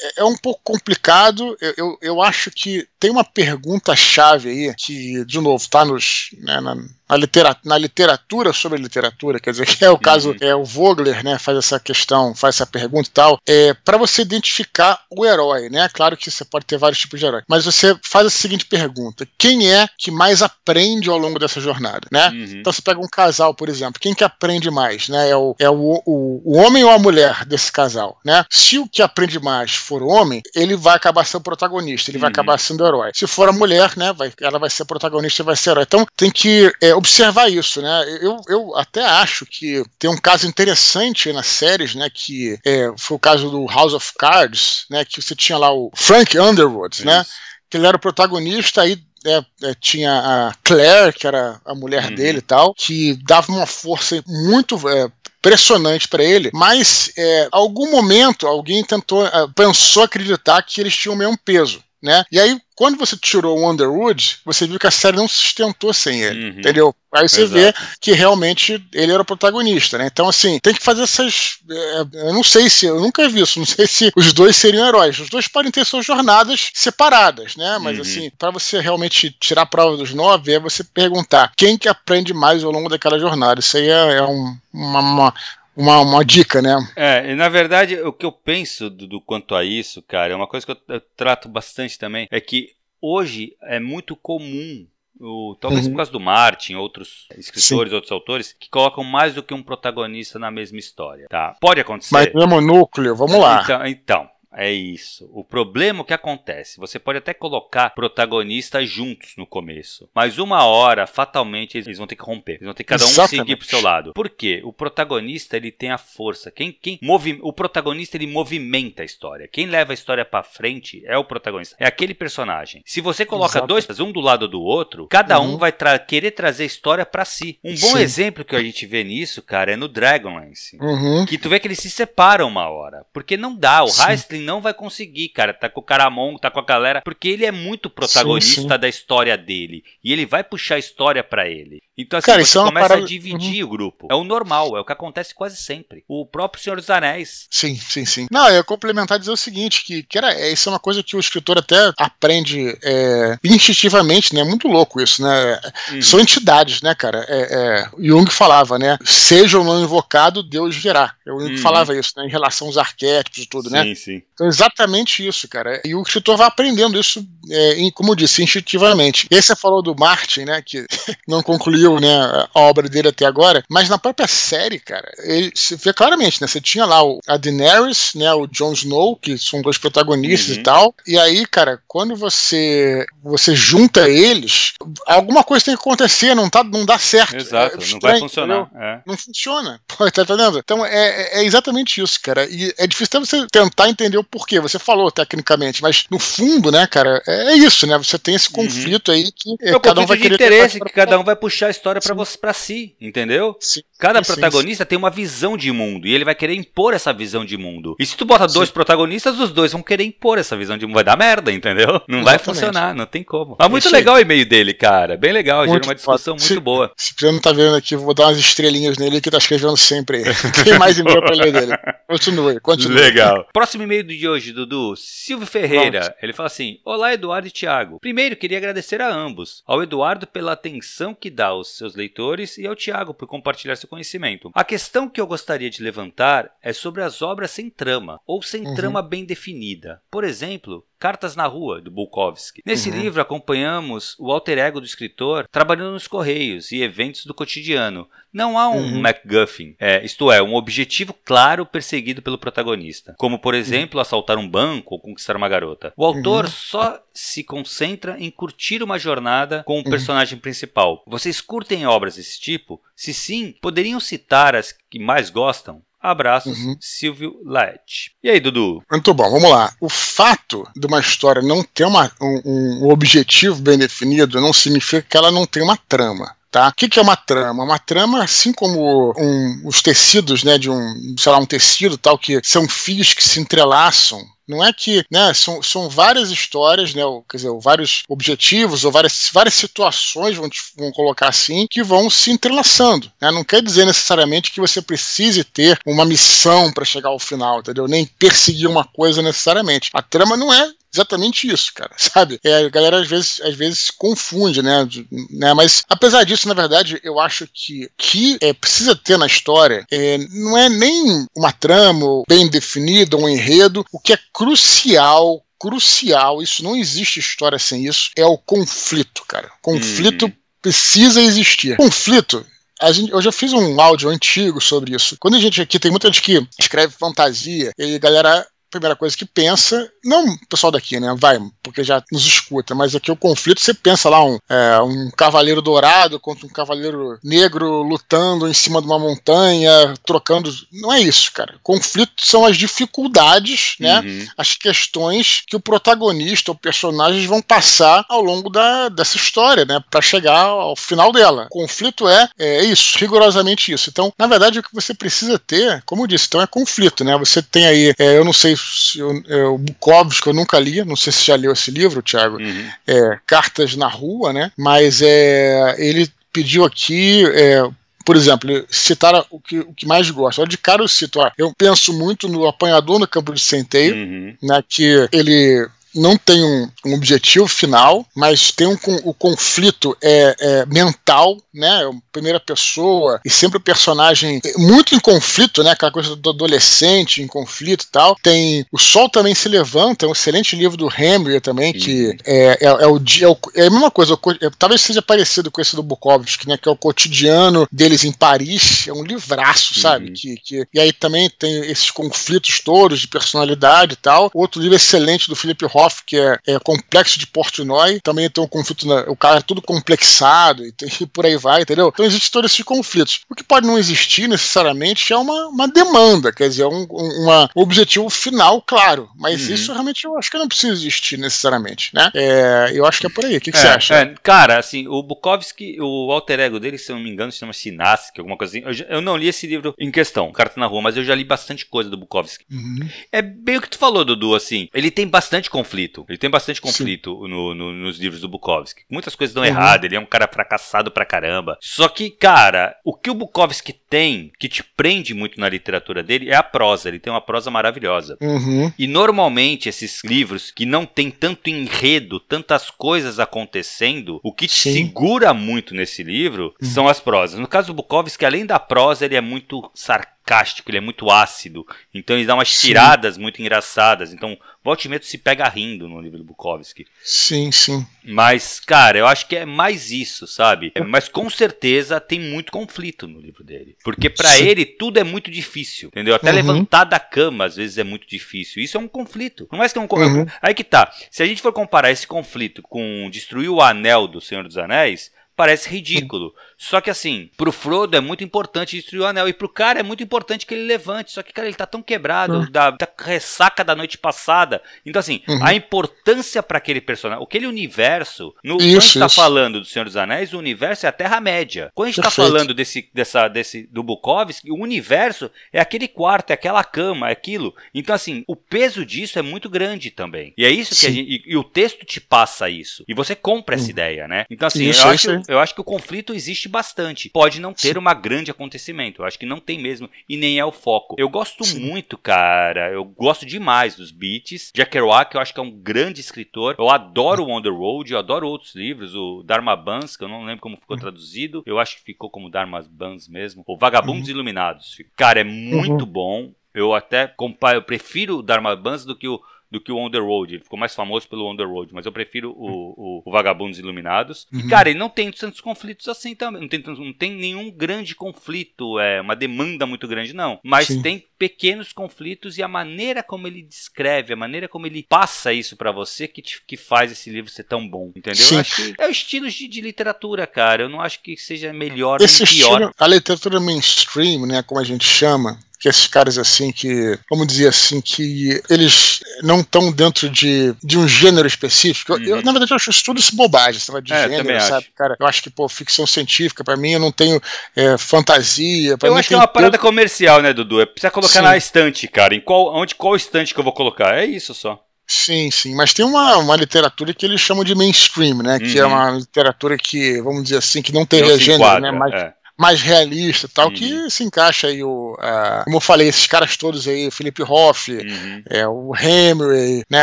é, é um pouco complicado. Eu, eu, eu acho que tem uma pergunta-chave aí que, de novo, tá nos, né, na, na, literatura, na literatura sobre literatura, quer dizer, que é o caso, uhum. é o Vogler, né, faz essa questão, faz essa pergunta e tal, é para você identificar o herói, né? Claro que você pode ter vários tipos de herói, mas você faz a seguinte pergunta: quem é que mais aprende ao longo dessa jornada, né? Uhum. Então você pega um casal, por exemplo, quem que aprende mais, né? É o, é o, o, o homem ou a mulher desse casal, né? Se o que aprende mais for o homem, ele vai acabar sendo protagonista, ele uhum. vai acabar sendo herói. Se for a mulher, né, vai, ela vai ser protagonista e vai ser herói. Então tem que é, observar isso, né? Eu, eu até acho que tem um caso interessante nas séries, né, que é, foi o caso do House of Cards, né, que você tinha lá o Frank Underwood, né, que ele era o protagonista aí é, é, tinha a Claire, que era a mulher uhum. dele e tal, que dava uma força muito é, impressionante para ele, mas é, algum momento alguém tentou, uh, pensou acreditar que eles tinham o mesmo peso. Né? E aí, quando você tirou o Underwood, você viu que a série não se sustentou sem ele, uhum. entendeu? Aí você Exato. vê que realmente ele era o protagonista, né? Então, assim, tem que fazer essas. É, eu não sei se. Eu nunca vi isso, não sei se os dois seriam heróis. Os dois podem ter suas jornadas separadas, né? Mas, uhum. assim, para você realmente tirar a prova dos nove, é você perguntar quem que aprende mais ao longo daquela jornada. Isso aí é, é um, uma, uma uma, uma dica, né? É, e na verdade, o que eu penso do, do quanto a isso, cara, é uma coisa que eu, eu, trato bastante também, é que hoje é muito comum. O, talvez uhum. por causa do Martin, outros escritores, Sim. outros autores, que colocam mais do que um protagonista na mesma história. Tá? Pode acontecer. Mas mesmo núcleo, vamos lá. Então, então é isso. O problema o que acontece, você pode até colocar protagonistas juntos no começo, mas uma hora, fatalmente, eles vão ter que romper. Eles vão ter que cada um Exatamente. seguir pro seu lado. Por quê? O protagonista, ele tem a força. Quem, quem movi o protagonista, ele movimenta a história. Quem leva a história para frente é o protagonista. É aquele personagem. Se você coloca Exato. dois, um do lado do outro, cada uhum. um vai tra querer trazer a história para si. Um bom Sim. exemplo que a gente vê nisso, cara, é no Dragonlance. Uhum. Que tu vê que eles se separam uma hora. Porque não dá. O Heistling não vai conseguir, cara. Tá com o Caramon, tá com a galera, porque ele é muito protagonista sim, sim. da história dele. E ele vai puxar a história para ele. Então, assim, Cara, você é começa parada... a dividir uhum. o grupo. É o normal, é o que acontece quase sempre. O próprio Senhor dos Anéis. Sim, sim, sim. Não, eu ia complementar dizer o seguinte: que, que era, é, isso é uma coisa que o escritor até aprende é, instintivamente, né? Muito louco isso, né? Uhum. São entidades, né, cara? É, é, Jung falava, né? Seja ou não invocado, Deus virá. Eu uhum. falava isso, né? Em relação aos arquétipos e tudo, sim, né? Sim, sim. Então, exatamente isso, cara. E o escritor vai aprendendo isso, é, em, como eu disse, instintivamente. E aí você falou do Martin, né? Que [LAUGHS] não concluiu né, a obra dele até agora, mas na própria série, cara, ele, se vê claramente, né? Você tinha lá o, a Daenerys, né, o Jon Snow, que são dois protagonistas uhum. e tal. E aí, cara, quando você você junta eles, alguma coisa tem que acontecer, não, tá, não dá certo. Exato, é não vai funcionar. É. Não funciona. [LAUGHS] Tá entendendo? Então é, é exatamente isso, cara. E é difícil até você tentar entender o porquê. Você falou tecnicamente, mas no fundo, né, cara, é, é isso, né? Você tem esse uhum. conflito uhum. aí que é, cada um vai querer interesse que cada um vai puxar história para você para si, entendeu? Sim. Cada sim, protagonista sim. tem uma visão de mundo e ele vai querer impor essa visão de mundo. E se tu bota dois protagonistas, os dois vão querer impor essa visão de mundo. Vai dar merda, entendeu? Não Exatamente. vai funcionar, não tem como. Mas muito legal o e-mail dele, cara. Bem legal, gera uma discussão se, muito boa. Se você não tá vendo aqui, vou dar umas estrelinhas nele que tá escrevendo sempre. [LAUGHS] tem mais e-mail pra ler dele. Continue, continue. Legal. Próximo e-mail de hoje, Dudu. Silvio Ferreira. Ele fala assim: Olá, Eduardo e Thiago. Primeiro, queria agradecer a ambos. Ao Eduardo pela atenção que dá aos seus leitores e ao Tiago por compartilhar seu conhecimento. A questão que eu gostaria de levantar é sobre as obras sem trama ou sem uhum. trama bem definida. Por exemplo, Cartas na Rua, do Bukowski. Nesse uhum. livro, acompanhamos o alter ego do escritor trabalhando nos correios e eventos do cotidiano. Não há um uhum. MacGuffin, é, isto é, um objetivo claro perseguido pelo protagonista, como, por exemplo, uhum. assaltar um banco ou conquistar uma garota. O autor uhum. só se concentra em curtir uma jornada com o uhum. personagem principal. Vocês curtem obras desse tipo? Se sim, poderiam citar as que mais gostam? Abraços, uhum. Silvio Laet. E aí, Dudu? Muito bom, vamos lá. O fato de uma história não ter uma, um, um objetivo bem definido não significa que ela não tem uma trama. Tá? O que, que, é uma trama? Uma trama, assim como um, os tecidos, né, de um, sei lá, um tecido tal, que são fios que se entrelaçam não é que, né, são, são várias histórias, né, ou, quer dizer, vários objetivos ou várias, várias situações, vamos, vamos colocar assim, que vão se entrelaçando. Né? Não quer dizer necessariamente que você precise ter uma missão para chegar ao final, entendeu? Nem perseguir uma coisa necessariamente. A trama não é exatamente isso, cara, [LAUGHS] sabe? É, a galera às vezes, às vezes confunde, né? né? Mas apesar disso, na verdade, eu acho que que é, precisa ter na história é, não é nem uma trama bem definida, um enredo. O que é crucial crucial, isso não existe história sem isso, é o conflito, cara. Conflito hum. precisa existir. Conflito Gente, eu já fiz um áudio antigo sobre isso. Quando a gente aqui, tem muita gente que escreve fantasia, e a galera primeira coisa que pensa, não o pessoal daqui, né? Vai, porque já nos escuta, mas aqui o conflito, você pensa lá um, é, um cavaleiro dourado contra um cavaleiro negro lutando em cima de uma montanha, trocando. Não é isso, cara. Conflito são as dificuldades, né? Uhum. As questões que o protagonista ou personagens vão passar ao longo da, dessa história, né? Para chegar ao final dela. Conflito é, é isso, rigorosamente isso. Então, na verdade, o que você precisa ter, como eu disse, então é conflito, né? Você tem aí, é, eu não sei eu, é, o Bukowski eu nunca li, não sei se já leu esse livro, Thiago, uhum. é, Cartas na Rua, né? Mas é, ele pediu aqui. É, por exemplo, citar o que, o que mais gosta. Olha, de cara eu cito, ó, eu penso muito no apanhador no campo de centeio, uhum. né, que ele não tem um, um, objetivo final, mas tem um, o conflito é, é mental, né? É primeira pessoa e sempre o personagem muito em conflito, né? Aquela coisa do adolescente em conflito e tal. Tem o Sol também se levanta, é um excelente livro do Henry também que é, é, é, o, é, o, é a mesma coisa. É, talvez seja parecido com esse do Bukowski, né? Que é o cotidiano deles em Paris. É um livraço, sabe? Que, que, e aí também tem esses conflitos todos de personalidade e tal. Outro livro excelente do Philip Roth que é, é Complexo de Portnoy, também tem um conflito, na, o cara é tudo complexado e, tem, [LAUGHS] e, por aí vai, entendeu? Então existe todos esses conflitos. O que pode não existir necessariamente é uma, uma demanda, quer dizer, um, um uma objetivo final, claro, mas uhum. isso realmente eu acho que não precisa existir necessariamente, né? É, eu acho que é por aí. O que, que é, você acha? É, cara, assim, o Bukowski, o alter ego dele, se eu não me engano, se chama Sinask, alguma coisa assim. Eu, eu, não li esse livro em questão, Carta na Rua, mas eu já li bastante coisa do Bukowski. Uhum. É bem o que tu falou, Dudu, assim, ele tem bastante conflito conflito. Ele tem bastante conflito no, no, nos livros do Bukowski. Muitas coisas dão uhum. errado, ele é um cara fracassado pra caramba. Só que, cara, o que o Bukowski tem, que te prende muito na literatura dele, é a prosa. Ele tem uma prosa maravilhosa. Uhum. E normalmente esses livros que não tem tanto enredo, tantas coisas acontecendo, o que te Sim. segura muito nesse livro uhum. são as prosas. No caso do Bukowski, além da prosa, ele é muito sarcástico sarcástico, ele é muito ácido. Então ele dá umas sim. tiradas muito engraçadas. Então, volte e se pega rindo no livro do Bukowski. Sim, sim. Mas, cara, eu acho que é mais isso, sabe? Mas com certeza tem muito conflito no livro dele. Porque para ele tudo é muito difícil, entendeu? Até uhum. levantar da cama às vezes é muito difícil. Isso é um conflito. Não é que é um uhum. Aí que tá. Se a gente for comparar esse conflito com destruir o anel do Senhor dos Anéis, parece ridículo. Só que assim, pro Frodo é muito importante destruir o anel. E pro cara é muito importante que ele levante. Só que, cara, ele tá tão quebrado uhum. da, da, ressaca da noite passada. Então, assim, uhum. a importância para aquele personagem. Aquele universo. No, isso, quando a gente tá falando do Senhor dos Anéis, o universo é a Terra-média. Quando a gente tá Perfeito. tá falando desse, dessa, desse, do Bukowski, o universo é aquele quarto, é aquela cama, é aquilo. Então, assim, o peso disso é muito grande também. E é isso Sim. que a gente. E, e, o texto te passa isso. E você compra essa uhum. ideia, né? Então, assim, isso, eu, acho, eu acho que o conflito existe bastante. Pode não ter uma grande acontecimento. Eu acho que não tem mesmo. E nem é o foco. Eu gosto Sim. muito, cara. Eu gosto demais dos beats. Jack Kerouac, eu acho que é um grande escritor. Eu adoro o On the Road. Eu adoro outros livros. O Dharma Bans, que eu não lembro como ficou uhum. traduzido. Eu acho que ficou como Dharma Bans mesmo. O Vagabundos uhum. Iluminados. Cara, é muito uhum. bom. Eu até comparo, eu prefiro o Dharma Bans do que o do que o On The Road. Ele ficou mais famoso pelo On The Road, mas eu prefiro o, o, o Vagabundos Iluminados. Uhum. E, cara, ele não tem tantos conflitos assim também. Não tem, não tem nenhum grande conflito, é uma demanda muito grande, não. Mas Sim. tem pequenos conflitos e a maneira como ele descreve, a maneira como ele passa isso para você que, te, que faz esse livro ser tão bom, entendeu? Sim. Eu acho que é o estilo de, de, literatura, cara. Eu não acho que seja melhor esse nem pior. Estilo, a literatura mainstream, né, como a gente chama, que esses caras assim que, vamos dizer assim, que eles não estão dentro de, de um gênero específico. Uhum. Eu, na verdade, eu acho isso tudo isso bobagem, esse de é, gênero, sabe? Cara, eu acho que, pô, ficção científica, para mim, eu não tenho é, fantasia. eu acho que é uma parada comercial, né, Dudu? É precisa colocar Sim. na estante, cara. Em qual, onde, qual estante que eu vou colocar? É isso só. Sim, sim, mas tem uma, uma literatura que eles chamam de mainstream, né? Uhum. Que é uhum. uma literatura que, vamos dizer assim, que não tem gênero, né? Mas, é mais realista tal, uhum. que se encaixa aí o. Uh, como eu falei, esses caras todos aí, o Felipe Hoff, uhum. é, o Henry, né?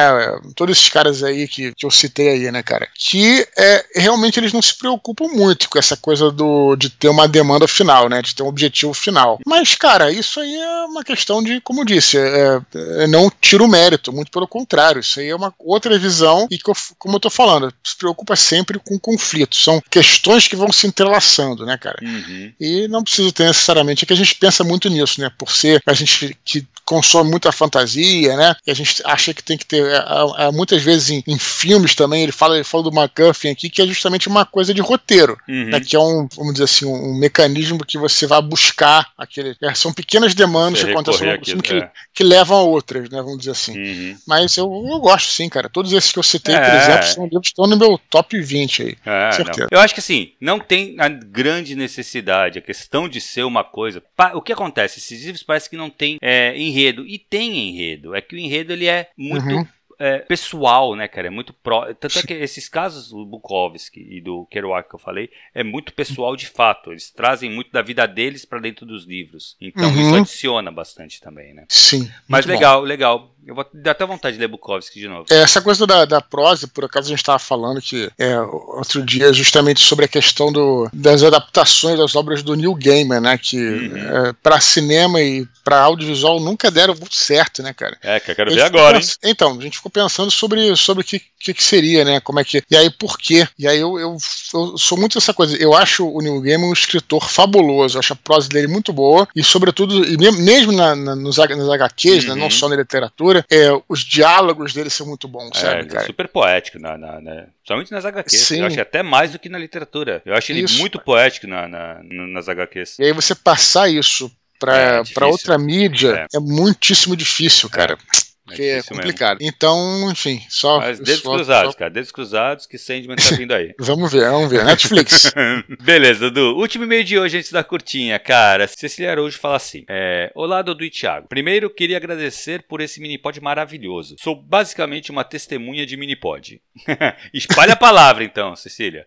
Todos esses caras aí que, que eu citei aí, né, cara? Que é, realmente eles não se preocupam muito com essa coisa do, de ter uma demanda final, né? De ter um objetivo final. Mas, cara, isso aí é uma questão de, como eu disse, é, é não tira o mérito, muito pelo contrário. Isso aí é uma outra visão e, que eu, como eu tô falando, se preocupa sempre com conflitos. São questões que vão se entrelaçando, né, cara? Uhum. Uhum. E não precisa ter necessariamente, é que a gente pensa muito nisso, né? Por ser a gente que consome muita fantasia, né? E a gente acha que tem que ter. É, é, muitas vezes em, em, filmes também, ele fala, ele fala do McGuffin aqui, que é justamente uma coisa de roteiro, uhum. né? Que é um, vamos dizer assim, um, um mecanismo que você vai buscar aquele. É, são pequenas demandas que acontecem no que, é. que, levam a outras, né? Vamos dizer assim. Uhum. Mas eu, eu, gosto sim, cara. Todos esses que eu citei, por é. exemplo, são livros que estão no meu top 20 aí. É, certeza. Eu acho que assim, não tem a grande necessidade, a questão de ser uma coisa. O que acontece? Esses livros parece que não tem é, enredo. E tem enredo. É que o enredo ele é muito. Uhum é, pessoal, né, cara? É muito pró. Tanto é que esses casos do Bukowski e do Kerouac que eu falei é muito pessoal de fato. Eles trazem muito da vida deles para dentro dos livros. Então uhum. isso adiciona bastante também, né? Sim. Mas legal, bom. legal. Eu vou dar até vontade de ler Bukowski de novo. É, essa coisa da, da prosa, por acaso a gente estava falando que é, outro dia justamente sobre a questão do, das adaptações das obras do Neil Gaiman, né? Que uhum. é, para cinema e para audiovisual nunca deram muito certo, né, cara? É, que eu quero ver agora, hein? Então, a gente ficou pensando sobre sobre o que, que, que, seria, né? Como é que. E aí, por quê? E aí eu, eu, eu sou muito essa coisa. Eu acho o Neil Gaiman um escritor fabuloso. Eu acho a prosa dele muito boa. E, sobretudo, e mesmo na, na, nos, nas HQs, uhum. né, não uhum. só na literatura, é, os diálogos dele são muito bons, é, sabe? É, super poético, na, na, na, somente nas HQs. Sim. Eu acho até mais do que na literatura. Eu acho ele isso. muito poético na, na, nas HQs. E aí você passar isso para é, outra mídia é. é muitíssimo difícil, cara. É. Porque é, é complicado. Mesmo. Então, enfim, só. Mas dedos só, cruzados, só... cara. Dedos cruzados que Sandman tá vindo aí. [LAUGHS] vamos ver, vamos ver. Netflix. [LAUGHS] Beleza, Dudu. Último e-mail de hoje antes da curtinha, cara. Cecília Araújo fala assim: é, Olá, Dudu e Thiago. Primeiro, queria agradecer por esse minipod maravilhoso. Sou basicamente uma testemunha de minipod. [LAUGHS] Espalha a palavra, então, Cecília.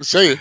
Isso aí.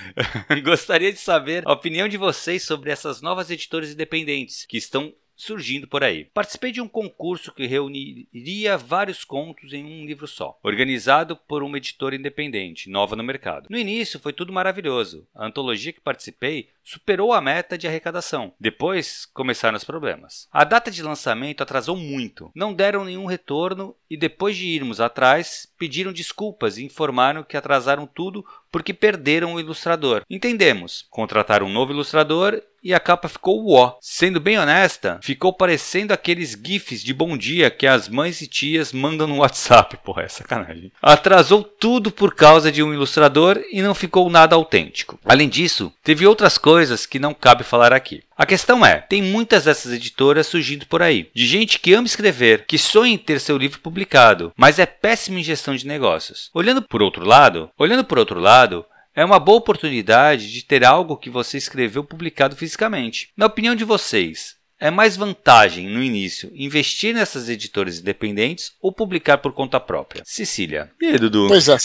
Gostaria de saber a opinião de vocês sobre essas novas editoras independentes que estão surgindo por aí. Participei de um concurso que reuniria vários contos em um livro só, organizado por uma editora independente, nova no mercado. No início foi tudo maravilhoso. A antologia que participei superou a meta de arrecadação. Depois começaram os problemas. A data de lançamento atrasou muito, não deram nenhum retorno e depois de irmos atrás, pediram desculpas e informaram que atrasaram tudo porque perderam o ilustrador. Entendemos. Contrataram um novo ilustrador e a capa ficou uó. Sendo bem honesta, ficou parecendo aqueles gifs de bom dia que as mães e tias mandam no [LAUGHS] WhatsApp. Porra, é sacanagem. Atrasou tudo por causa de um ilustrador e não ficou nada autêntico. Além disso, teve outras coisas que não cabe falar aqui. A questão é, tem muitas dessas editoras surgindo por aí, de gente que ama escrever, que sonha em ter seu livro publicado, mas é péssima em gestão de negócios. Olhando por outro lado, olhando por outro lado, é uma boa oportunidade de ter algo que você escreveu publicado fisicamente. Na opinião de vocês, é mais vantagem no início investir nessas editoras independentes ou publicar por conta própria? Cecília. E aí, Dudu? Pois é,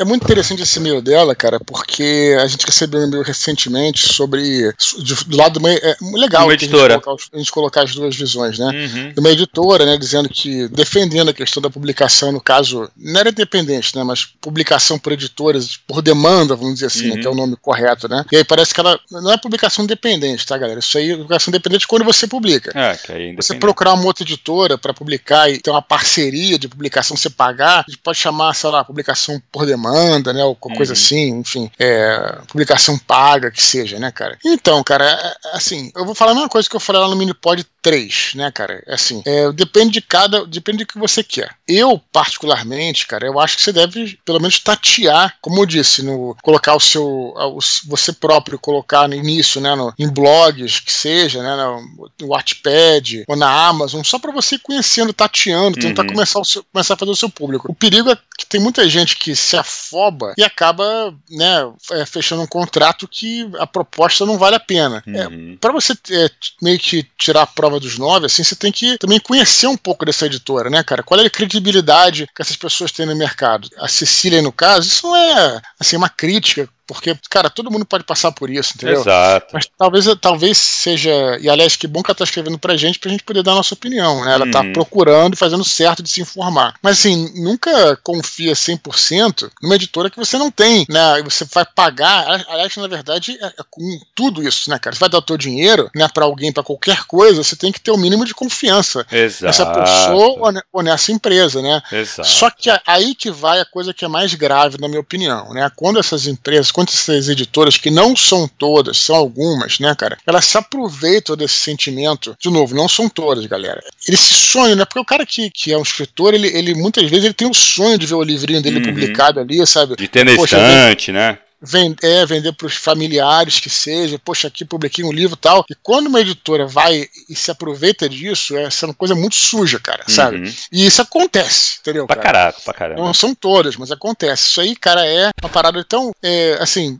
é muito interessante esse e-mail dela, cara, porque a gente recebeu um e-mail recentemente sobre. De, do lado do meio. É legal uma editora. A, gente colocar, a gente colocar as duas visões, né? Uhum. De uma editora, né? Dizendo que. Defendendo a questão da publicação, no caso. Não era independente, né? Mas publicação por editoras, por demanda, vamos dizer assim, uhum. né, que é o nome correto, né? E aí parece que ela. Não é publicação independente, tá, galera? Isso aí é publicação independente quando você publica. É, que aí é Você procurar uma outra editora para publicar e ter uma parceria de publicação, você pagar, a gente pode chamar, sei lá, publicação por demanda demanda, né? Ou coisa uhum. assim, enfim, é, publicação paga que seja, né, cara? Então, cara, é, é, assim, eu vou falar a mesma coisa que eu falei lá no Minipod 3, né, cara? É assim, é, depende de cada, depende do que você quer. Eu, particularmente, cara, eu acho que você deve, pelo menos, tatear, como eu disse, no colocar o seu, o, você próprio, colocar no início, né, no, em blogs, que seja, né, no, no Wattpad ou na Amazon, só para você ir conhecendo, tateando, tentar uhum. começar, seu, começar a fazer o seu público. O perigo é que tem muita gente que se afoba e acaba, né, é, fechando um contrato que a proposta não vale a pena. É, uhum. É, para você é, meio que tirar a prova prova dos nove, assim, você tem que também conhecer um pouco dessa editora, né, cara? Qual é a credibilidade que essas pessoas têm no mercado? A Cecília, no caso, isso não é, assim, uma crítica porque, cara, todo mundo pode passar por isso, entendeu? Exato. Mas talvez, talvez seja. E aliás, que bom que ela tá escrevendo pra gente, pra gente poder dar a nossa opinião, né? Ela tá uhum. tá procurando e fazendo certo de se informar. Mas assim, nunca confia 100% numa editora que você não tem, né? Você vai pagar. Aliás, na verdade, é, é com tudo isso, né, cara? Você vai dar o teu dinheiro, né, pra alguém, pra qualquer coisa, você tem que ter o um mínimo de confiança Exato. nessa pessoa ou nessa empresa, né? Exato. Só que aí que vai a coisa que é mais grave, na minha opinião, né? Quando essas empresas quanto essas editoras, que não são todas, são algumas, né, cara, elas se aproveitam desse sentimento. De novo, não são todas, galera. Esse sonho, né? Porque o cara que, que é um escritor, ele, ele muitas vezes ele tem o sonho de ver o livrinho dele uhum. publicado ali, sabe? De ter na estante, né? Vender, é, vender para os familiares que seja, poxa, aqui publiquei um livro e tal. E quando uma editora vai e se aproveita disso, é, é uma coisa muito suja, cara, uhum. sabe? E isso acontece, entendeu? Pra cara? caraca, pra caramba. Não são todas, mas acontece. Isso aí, cara, é uma parada tão, é, assim,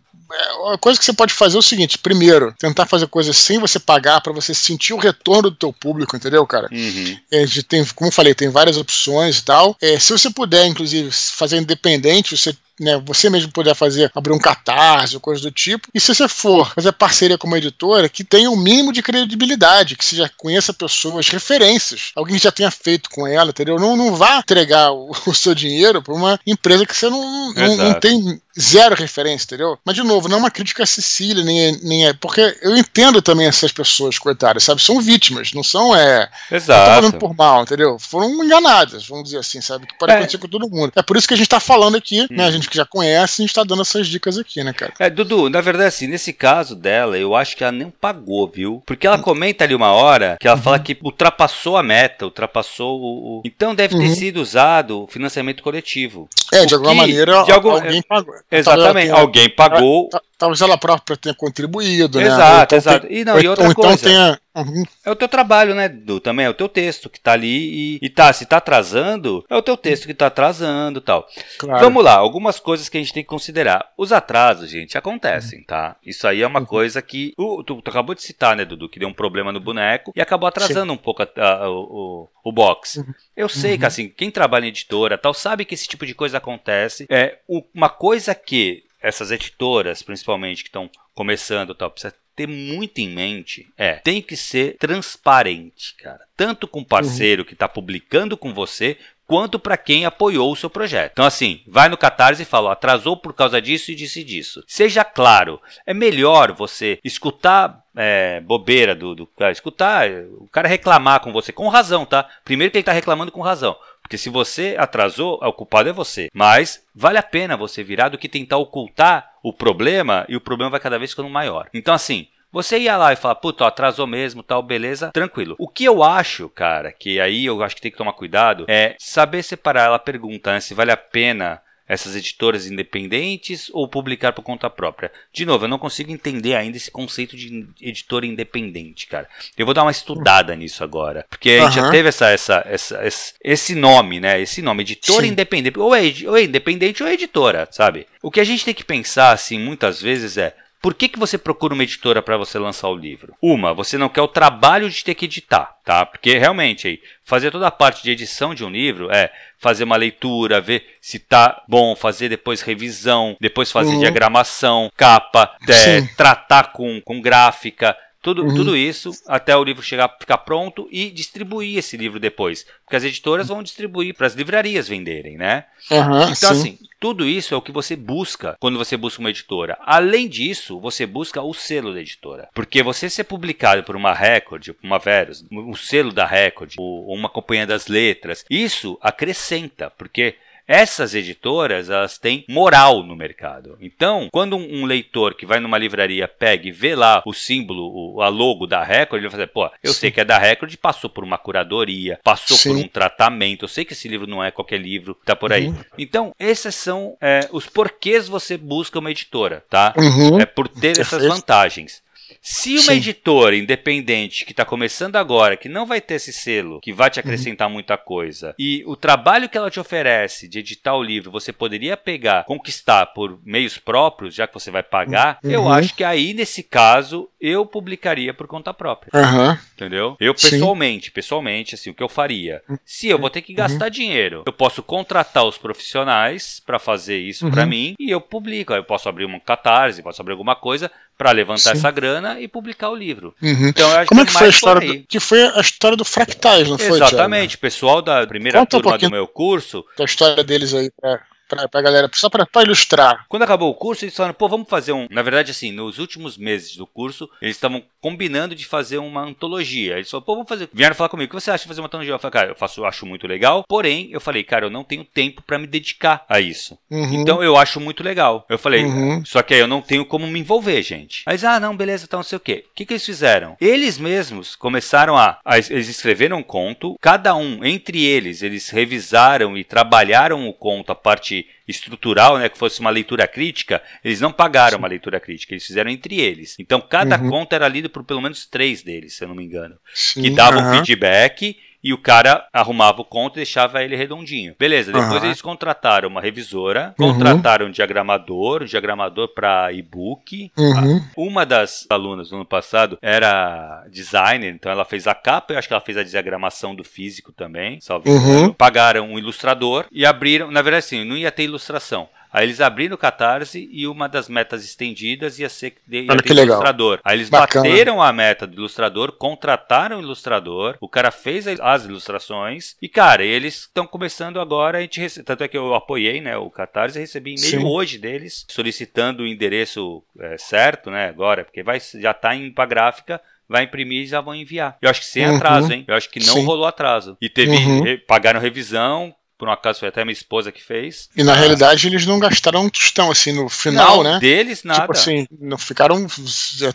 a coisa que você pode fazer é o seguinte: primeiro, tentar fazer coisas sem você pagar para você sentir o retorno do teu público, entendeu, cara? Uhum. É, tem, como eu falei, tem várias opções e tal. É, se você puder, inclusive, fazer independente, você né, você mesmo puder fazer, abrir um catarse ou coisa do tipo. E se você for fazer parceria com uma editora que tenha um mínimo de credibilidade, que você já conheça pessoas, referências, alguém que já tenha feito com ela, entendeu? Não, não vá entregar o, [LAUGHS] o seu dinheiro para uma empresa que você não, não, não, tem zero referência, entendeu? Mas, de novo, não é uma crítica a Cecília, nem é, nem é. Porque eu entendo também essas pessoas, coitadas, sabe? São vítimas, não são. É, Exato. falando por mal, entendeu? Foram enganadas, vamos dizer assim, sabe? Que pode é. acontecer com todo mundo. É por isso que a gente tá falando aqui, hum. né? A gente que já conhece, a gente tá dando essas dicas aqui, né, cara? É, Dudu, na verdade, assim, nesse caso dela, eu acho que ela nem pagou, viu? Porque ela comenta ali uma hora que ela uhum. fala que ultrapassou a meta, ultrapassou o. Então deve ter uhum. sido usado o financiamento coletivo. É, de alguma que, maneira, de algum, alguém pagou. Exatamente, alguém pagou. Talvez ela própria tenha contribuído, né? Exato, então exato. E, não, e outra então coisa. Tenha... Uhum. É o teu trabalho, né, Du? Também é o teu texto que tá ali e, e tá, se tá atrasando, é o teu texto que tá atrasando tal. Claro. Vamos lá, algumas coisas que a gente tem que considerar. Os atrasos, gente, acontecem, tá? Isso aí é uma uhum. coisa que. Uh, tu, tu, acabou de citar, né, Dudu, que deu um problema no boneco e acabou atrasando Sim. um pouco a, a, o, o box. Uhum. Eu sei que, uhum. assim, quem trabalha em editora tal, sabe que esse tipo de coisa acontece. É uma coisa que essas editoras, principalmente, que estão começando tal, precisa ter muito em mente é, tem que ser transparente, cara. Tanto com o parceiro uhum. que está publicando com você, quanto para quem apoiou o seu projeto. Então, assim, vai no Catarse e fala, atrasou por causa disso e disse disso. Seja claro, é melhor você escutar é, bobeira do, do cara, escutar o cara reclamar com você, com razão, tá? Primeiro que ele está reclamando com razão. Porque se você atrasou, o culpado é você. Mas vale a pena você virar do que tentar ocultar o problema e o problema vai cada vez ficando maior. Então, assim, você ia lá e falar, puta, atrasou mesmo, tal, beleza, tranquilo. O que eu acho, cara, que aí eu acho que tem que tomar cuidado, é saber separar. Ela pergunta né, se vale a pena essas editoras independentes ou publicar por conta própria? De novo, eu não consigo entender ainda esse conceito de editora independente, cara. Eu vou dar uma estudada nisso agora, porque a gente já teve essa, essa, essa, esse, esse nome, né? Esse nome, editora Sim. independente. Ou é, ou é independente ou é editora, sabe? O que a gente tem que pensar, assim, muitas vezes é por que, que você procura uma editora para você lançar o livro? Uma, você não quer o trabalho de ter que editar, tá? Porque realmente aí, fazer toda a parte de edição de um livro é fazer uma leitura, ver se tá bom, fazer depois revisão, depois fazer uhum. diagramação, capa, é, tratar com, com gráfica, tudo, uhum. tudo isso até o livro chegar, ficar pronto e distribuir esse livro depois. Porque as editoras vão distribuir para as livrarias venderem, né? Uhum, então, sim. assim, tudo isso é o que você busca quando você busca uma editora. Além disso, você busca o selo da editora. Porque você ser publicado por uma Record, por uma Verus, o selo da Record, ou uma companhia das letras, isso acrescenta, porque essas editoras, elas têm moral no mercado. Então, quando um, um leitor que vai numa livraria pega e vê lá o símbolo, o, a logo da Record, ele vai fazer, pô, eu Sim. sei que é da Record, passou por uma curadoria, passou Sim. por um tratamento, eu sei que esse livro não é qualquer livro, tá por aí. Uhum. Então, esses são é, os porquês você busca uma editora, tá? Uhum. É por ter essas vantagens. Se uma Sim. editora independente que está começando agora, que não vai ter esse selo, que vai te uhum. acrescentar uhum. muita coisa, e o trabalho que ela te oferece de editar o livro, você poderia pegar, conquistar por meios próprios, já que você vai pagar, uhum. eu acho que aí, nesse caso, eu publicaria por conta própria. Uhum. Entendeu? Eu pessoalmente, Sim. pessoalmente, assim, o que eu faria? Uhum. Se eu vou ter que gastar uhum. dinheiro, eu posso contratar os profissionais para fazer isso para mim e eu publico. Eu posso abrir uma catarse, posso abrir alguma coisa para levantar Sim. essa grana e publicar o livro. Uhum. Então, Como é que foi a história? Do, que foi a história do Fractais, não foi? Exatamente. Pessoal da primeira Conta turma um do meu curso. A história deles aí. É. pra, pra galera, só pra, pra ilustrar. Quando acabou o curso, eles falaram, pô, vamos fazer um. Na verdade, assim, nos últimos meses do curso, eles estavam combinando de fazer uma antologia. Eles falaram, pô, vamos fazer. Vieram falar comigo, o que você acha de fazer uma antologia? Eu falei, cara, eu faço, eu acho muito legal. Porém, eu falei, cara, eu não tenho tempo para me dedicar a isso. Uhum. Então eu acho muito legal. Eu falei, uhum. só que aí eu não tenho como me envolver, gente. Mas, ah, não, beleza, então não sei o quê. O que, que eles fizeram? Eles mesmos começaram a, a. Eles escreveram um conto, cada um, entre eles, eles revisaram e trabalharam o conto, a parte estrutural, né, que fosse uma leitura crítica, eles não pagaram uma leitura crítica, eles fizeram entre eles. Então cada uhum. conto era lido por pelo menos três deles, se eu não me engano, Sim, que davam uhum. feedback e o cara arrumava o conto e deixava ele redondinho. Beleza, depois uhum. eles contrataram uma revisora, uhum. contrataram um diagramador, um diagramador para e-book. Uhum. Uma das alunas no ano passado era designer, então ela fez a capa, eu acho que ela fez a diagramação do físico também, salve. Uhum. Pagaram um ilustrador e abriram, na verdade assim, não ia ter ilustração. Aí eles abriram o Catarse e uma das metas estendidas ia ser ia Olha que legal. ilustrador. Aí eles Bacana. bateram a meta do ilustrador, contrataram o ilustrador, o cara fez as ilustrações e, cara, eles estão começando agora, a gente rece... tanto é que eu apoiei, né, o Catarse e recebi e-mail Sim. hoje deles solicitando o endereço é, certo, né, agora, porque vai, já tá em pra gráfica, vai imprimir e já vão enviar. Eu acho que sem uhum. atraso, hein? Eu acho que não Sim. rolou atraso. E teve, uhum. pagaram revisão, por um acaso foi até minha esposa que fez. E na ah. realidade eles não gastaram um tostão, assim, no final, não, né? deles tipo nada. Tipo assim, não ficaram,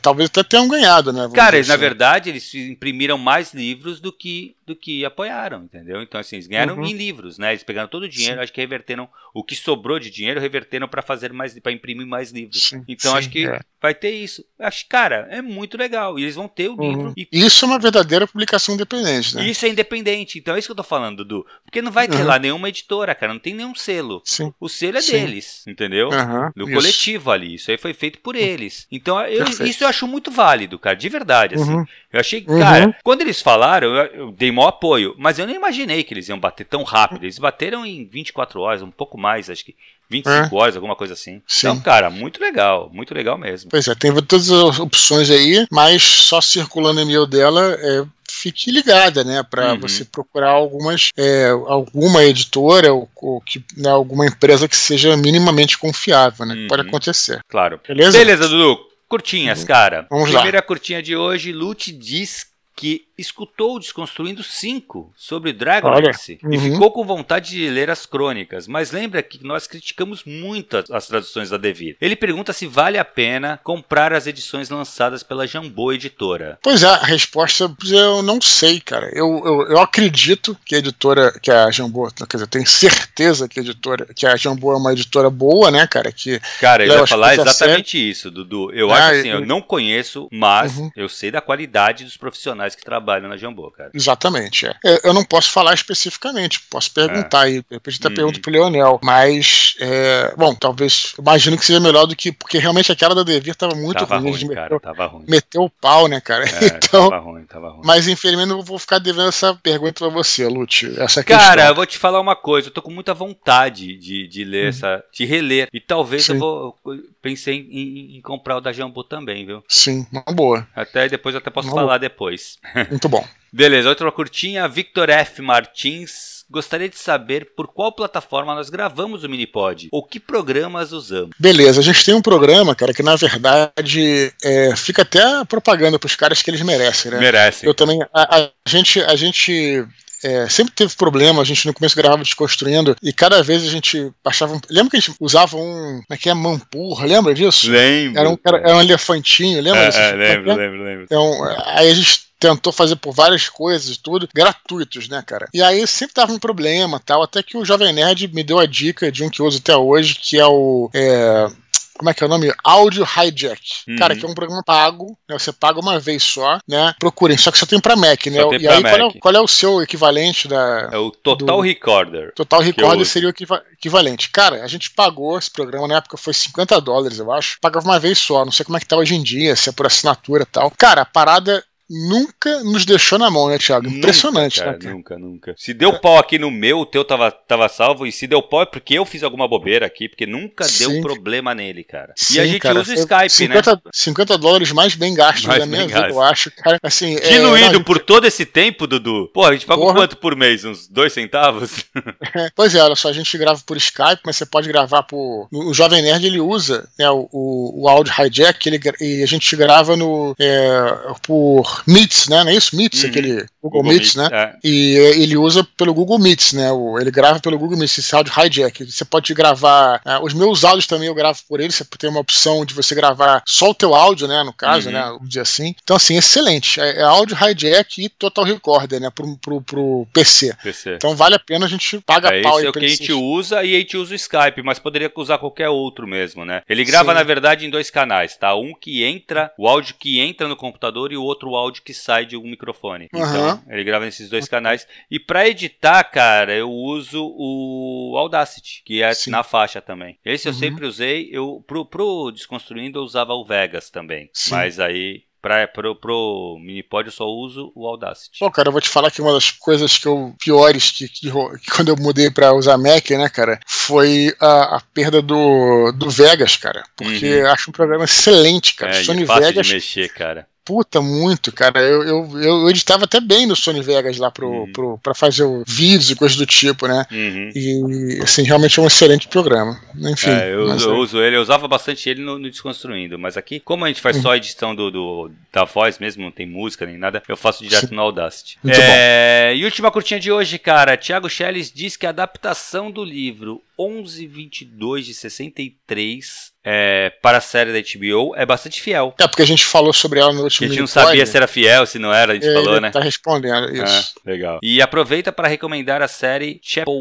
talvez até tenham ganhado, né? Cara, eles, assim. na verdade, eles imprimiram mais livros do que do que apoiaram, entendeu? Então, assim, eles ganharam uhum. em livros, né? Eles pegaram todo o dinheiro, Sim. acho que reverteram o que sobrou de dinheiro, reverteram para fazer mais, para imprimir mais livros. Sim. Então, Sim, acho que é. vai ter isso. Acho, cara, é muito legal. E eles vão ter o uhum. livro. E... Isso é uma verdadeira publicação independente, né? Isso é independente. Então, é isso que eu tô falando, Dudu. Porque não vai ter uhum. lá nenhuma editora, cara. Não tem nenhum selo. Sim. O selo é Sim. deles, entendeu? Uhum. Do isso. coletivo ali. Isso aí foi feito por eles. Então, eu, isso eu acho muito válido, cara. De verdade, assim. Uhum. Eu achei, cara, uhum. quando eles falaram, eu, eu dei maior apoio. Mas eu não imaginei que eles iam bater tão rápido. Eles bateram em 24 horas, um pouco mais, acho que 25 é. horas, alguma coisa assim. Sim. Então, cara, muito legal, muito legal mesmo. Pois é, tem todas as opções aí, mas só circulando o e-mail dela, é, fique ligada, né, para uhum. você procurar algumas, é, alguma editora ou, ou que, né, alguma empresa que seja minimamente confiável, né, uhum. pode acontecer. Claro. Beleza? Beleza, Dudu. Curtinhas, uhum. cara. Vamos Primeira lá. curtinha de hoje, Lute diz que escutou Desconstruindo 5 sobre Dragonlance uhum. e ficou com vontade de ler as crônicas, mas lembra que nós criticamos muito as traduções da Devir. Ele pergunta se vale a pena comprar as edições lançadas pela Jambô Editora. Pois é, a resposta eu não sei, cara. Eu, eu, eu acredito que a editora, que a Jambô, quer dizer, eu tenho certeza que a editora, que a Jambô é uma editora boa, né, cara? Que cara, eu ia falar exatamente isso, Dudu. Eu ah, acho assim, eu, eu não conheço, mas uhum. eu sei da qualidade dos profissionais que trabalham na Jambô, cara. Exatamente. É. Eu não posso falar especificamente, posso perguntar é. aí. Depois até uhum. pergunto pro Leonel. Mas, é, bom, talvez. Imagino que seja melhor do que. Porque realmente aquela da Devir tava muito tava ruim. ruim cara, meteu, tava ruim. Meteu o pau, né, cara? É, [LAUGHS] então, tava ruim, tava ruim. Mas infelizmente eu vou ficar devendo essa pergunta pra você, Lute. Essa cara, questão. eu vou te falar uma coisa. Eu tô com muita vontade de, de ler uhum. essa. de reler. E talvez Sim. eu vou. Pensei em, em, comprar o da Jambô também, viu? Sim, uma boa. Até depois eu até posso uma falar boa. depois. [LAUGHS] Muito bom. Beleza, outra curtinha, Victor F. Martins. Gostaria de saber por qual plataforma nós gravamos o Minipod ou que programas usamos. Beleza, a gente tem um programa, cara, que na verdade é, fica até propaganda para os caras que eles merecem, né? Merecem. Eu também. A, a gente, a gente é, sempre teve problema, a gente no começo gravava desconstruindo e cada vez a gente baixava um. Lembra que a gente usava um. Como é que é? Mampurra, lembra disso? Lembro. Era um, era, era um elefantinho, lembra? É, é, lembro, lembro, lembro. Então, aí a gente tentou fazer por várias coisas e tudo, gratuitos, né, cara? E aí sempre tava um problema tal, até que o Jovem Nerd me deu a dica de um que eu uso até hoje, que é o. É, como é que é o nome? Audio Hijack. Uhum. Cara, que é um programa pago, né? Você paga uma vez só, né? Procurem, só que só tem pra Mac, né? e aí, Mac. Qual, é, qual, é, o seu equivalente da. É o Total do... Recorder. Total Recorder seria o equivalente. Cara, a gente pagou esse programa, na época foi 50 dólares, eu acho. Pagava uma vez só, não sei como é que tá hoje em dia, se é por assinatura e tal. Cara, a parada nunca nos deixou na mão, né, Thiago? Impressionante, nunca, cara, né, cara? Nunca, nunca. Se deu pau aqui no meu, o teu tava, tava salvo, e se deu pau é porque eu fiz alguma bobeira aqui, porque nunca Sim. deu problema nele, cara. Sim, e a gente cara, usa o Skype, 50, né? 50 dólares mais bem gastos mais da minha vida, eu acho, cara. Assim, é, Diluído é, por todo esse tempo, Dudu. Pô, a gente pagou Porra. quanto por mês? Uns dois centavos? [LAUGHS] pois é, olha só, a gente grava por Skype, mas você pode gravar por. O Jovem Nerd ele usa né, o, o, o áudio hijack ele, e a gente grava no, é, por Meets, né? Não é isso? Meets, uhum. aquele Google, Google Meets, Meets, né? É. E ele usa pelo Google Meets, né? O, ele grava pelo Google Meets, esse áudio hijack. Você pode gravar. Uh, os meus áudios também eu gravo por ele. Você tem uma opção de você gravar só o teu áudio, né? No caso, uhum. né? Um dia assim. Então, assim, excelente. É, é áudio hijack e total recorder, né? Pro, pro, pro PC. PC. Então vale a pena a gente paga é, pau esse aí. É o que a gente usa e a gente usa o Skype, mas poderia usar qualquer outro mesmo, né? Ele grava, Sim. na verdade, em dois canais, tá? Um que entra, o áudio que entra no computador e o outro áudio que sai de um microfone. Uhum. Então, ele grava nesses dois canais. E para editar, cara, eu uso o Audacity, que é Sim. na faixa também. Esse eu uhum. sempre usei. Eu pro, pro Desconstruindo eu usava o Vegas também. Sim. Mas aí Pra, pro, pro Minipod eu só uso o Audacity. Bom, cara, eu vou te falar que uma das coisas que eu piores que, que, que quando eu mudei pra usar Mac, né, cara, foi a, a perda do, do Vegas, cara. Porque uhum. eu acho um programa excelente, cara. É, Sony é fácil Vegas. De mexer, cara. Puta, muito, cara. Eu, eu, eu editava até bem no Sony Vegas lá pro, uhum. pro, pra fazer vídeos e coisas do tipo, né? Uhum. E, assim, realmente é um excelente programa. Enfim. É, eu, eu é. uso ele, eu usava bastante ele no, no, Desconstruindo, mas aqui, como a gente faz uhum. só a edição do, do, da voz mesmo, não tem música nem nada, eu faço direto Sim. no Audacity. Muito é, bom. E última curtinha de hoje, cara. Thiago Schelles diz que a adaptação do livro 1122 de 63 é, para a série da HBO é bastante fiel. É, porque a gente falou sobre ela no último A gente não sabia se era fiel, se não era, a gente Ele falou, né? Tá respondendo, isso. É, legal. E aproveita para recomendar a série Chapel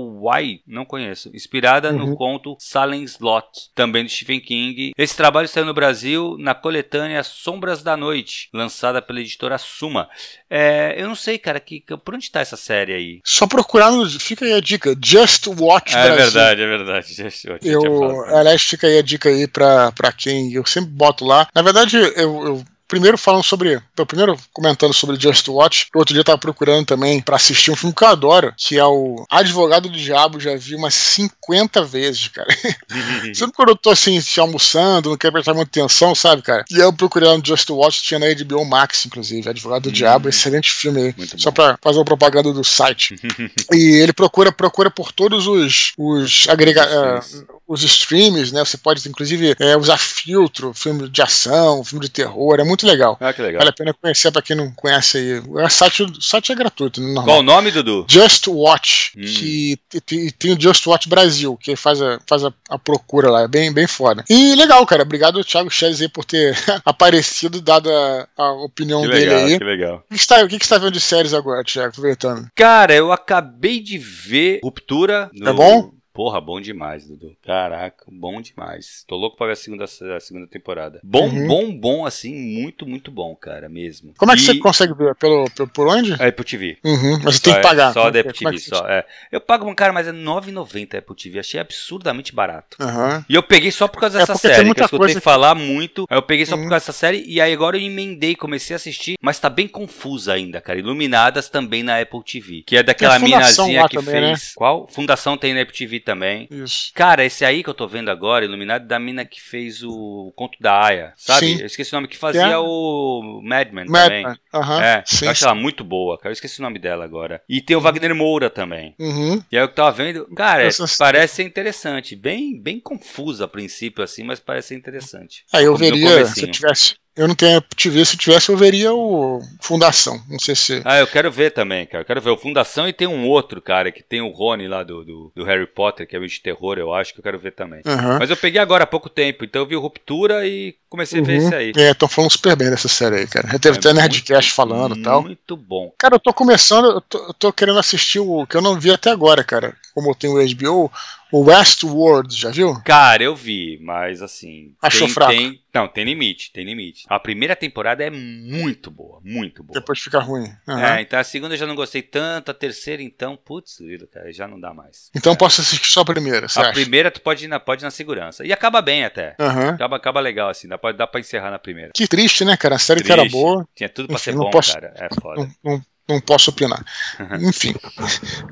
não conheço, inspirada uhum. no conto Silent Slot, também do Stephen King. Esse trabalho saiu no Brasil na coletânea Sombras da Noite, lançada pela editora Suma. É, eu não sei, cara, que, por onde tá essa série aí? Só procurar no. Fica aí a dica: Just Watch é, Brasil. É verdade, é verdade. Just [LAUGHS] Watch. Eu, aliás, fica aí a dica aí pra, pra quem eu sempre boto lá. Na verdade, eu, eu Primeiro falando sobre. Primeiro comentando sobre Just Watch. Outro dia eu tava procurando também para assistir um filme que eu adoro, que é o Advogado do Diabo. Já vi umas 50 vezes, cara. [LAUGHS] Sempre quando eu tô assim, almoçando, não quero prestar muita atenção, sabe, cara? E eu procurando Just Watch, tinha na HBO Max, inclusive. Advogado do uhum. Diabo, excelente filme aí. Só bom. pra fazer uma propaganda do site. [LAUGHS] e ele procura, procura por todos os, os agregados. Uh, os streams, né? Você pode, inclusive, é, usar filtro, filme de ação, filme de terror. É muito muito legal. Ah, que legal. Vale a pena conhecer pra quem não conhece aí. O site, o site é gratuito, normal. Qual o nome, Dudu? Just Watch. Hum. Que tem, tem, o Just Watch Brasil, que faz a, faz a, a, procura lá. É bem, bem foda. E legal, cara. Obrigado, Thiago Chess, aí, por ter [LAUGHS] aparecido, dado a, a opinião que dele legal, aí. Que legal. O que, você tá, o que você tá vendo de séries agora, Thiago? Aproveitando. Cara, eu acabei de ver Ruptura. No... É bom? Porra, bom demais, Dudu. Caraca, bom demais. Tô louco pra ver a segunda, a segunda temporada. Bom, uhum. bom, bom, assim, muito, muito bom, cara, mesmo. Como é que e... você consegue ver? Pelo, pelo, por onde? É Apple TV. Uhum, mas você tem que pagar. É, só da Apple TV, é só. É. Eu pago, um cara, mas é R$ 9,90 Apple TV. Achei absurdamente barato. Uhum. E eu peguei só por causa é, dessa série, que eu escutei falar muito. Aí eu peguei só por uhum. causa dessa série e aí agora eu emendei, comecei a assistir, mas tá bem confusa ainda, cara. Iluminadas também na Apple TV. Que é daquela minazinha que também, fez. Né? Qual? Fundação tem na Apple TV também. Isso. Cara, esse aí que eu tô vendo agora, Iluminado, da mina que fez o Conto da Aya, sabe? Sim. Eu esqueci o nome, que fazia é. o Madman Mad também. Man. Uhum. É, sim, eu acho sim. ela muito boa, cara. Eu esqueci o nome dela agora. E tem o Wagner Moura também. Uhum. E aí eu tava vendo, cara, parece ser interessante. Bem, bem confusa a princípio, assim, mas parece ser interessante. Aí eu veria, se eu tivesse eu não tenho TV, se tivesse eu veria o Fundação, não sei se... Ah, eu quero ver também, cara, eu quero ver o Fundação e tem um outro, cara, que tem o Rony lá do, do, do Harry Potter, que é o de terror, eu acho, que eu quero ver também. Uhum. Mas eu peguei agora há pouco tempo, então eu vi Ruptura e comecei uhum. a ver esse aí. É, estão falando super bem dessa série aí, cara. Já teve é até Nerdcast falando e tal. Muito bom. Cara, eu tô começando, eu tô, eu tô, querendo assistir o que eu não vi até agora, cara. Como eu tenho o HBO, o Westworld, já viu? Cara, eu vi, mas assim. Achou tem, fraco? Tem, não, tem limite, tem limite. A primeira temporada é muito boa, muito boa. Depois fica ruim. Uhum. É, então a segunda eu já não gostei tanto, a terceira, então, putz, cara, já não dá mais. Então é. posso assistir só a primeira, A primeira tu pode ir, na, pode ir na segurança. E acaba bem até. Uhum. Acaba, acaba legal, assim, dá pra, dá pra encerrar na primeira. Que triste, né, cara? A série Triste. que era boa. Tinha tudo pra Enfim, ser bom, posso, cara. É foda. Não, não, não posso opinar. [LAUGHS] Enfim.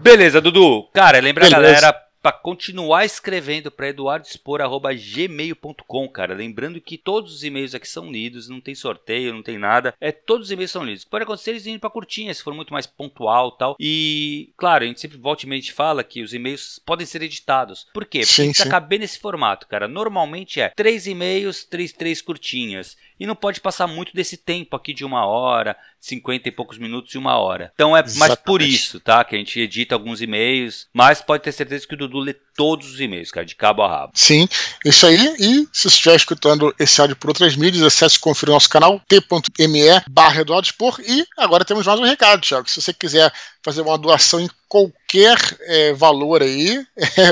Beleza, Dudu. Cara, lembra Beleza. a galera para continuar escrevendo para eduardospor@gmail.com, cara. Lembrando que todos os e-mails aqui são lidos, não tem sorteio, não tem nada. É todos os e-mails são lidos. Pode acontecer eles indo para curtinha, se for muito mais pontual, tal. E claro, a gente sempre volta e meia fala que os e-mails podem ser editados. Por quê? Porque sim, sim. caber nesse formato, cara. Normalmente é três e-mails, três três curtinhas e não pode passar muito desse tempo aqui de uma hora, 50 e poucos minutos e uma hora. Então é Exatamente. mais por isso, tá? Que a gente edita alguns e-mails, mas pode ter certeza que o Dudu lê todos os e-mails, cara, de cabo a rabo. Sim, isso aí. E se você estiver escutando esse áudio por outras mídias, acesse e confira o nosso canal t.me barra E agora temos mais um recado, Thiago. Se você quiser fazer uma doação em qualquer é, valor aí.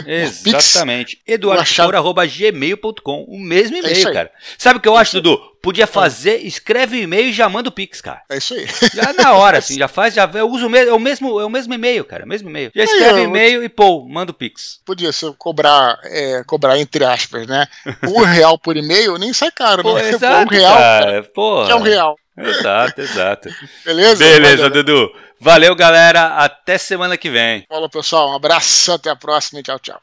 É, Exatamente. eduardespor.gmail.com O mesmo é e-mail, cara. Sabe o que eu acho, Dudu? Podia fazer, escreve o e-mail e já manda o Pix, cara. É isso aí. Já na hora, assim, [LAUGHS] já faz, já eu uso o mesmo, é o mesmo, é o mesmo e-mail, cara. É o mesmo e-mail. Já escreve e-mail e pô, manda o Pix. Podia ser cobrar, é, cobrar entre aspas, né? Um [LAUGHS] real por e-mail nem sai caro, pô, né? [LAUGHS] Exato, um real. Cara, pô. é um real. Exato, exato. Beleza? Beleza, Valeu. Dudu. Valeu, galera. Até semana que vem. Falou, pessoal. Um abraço. Até a próxima. Tchau, tchau.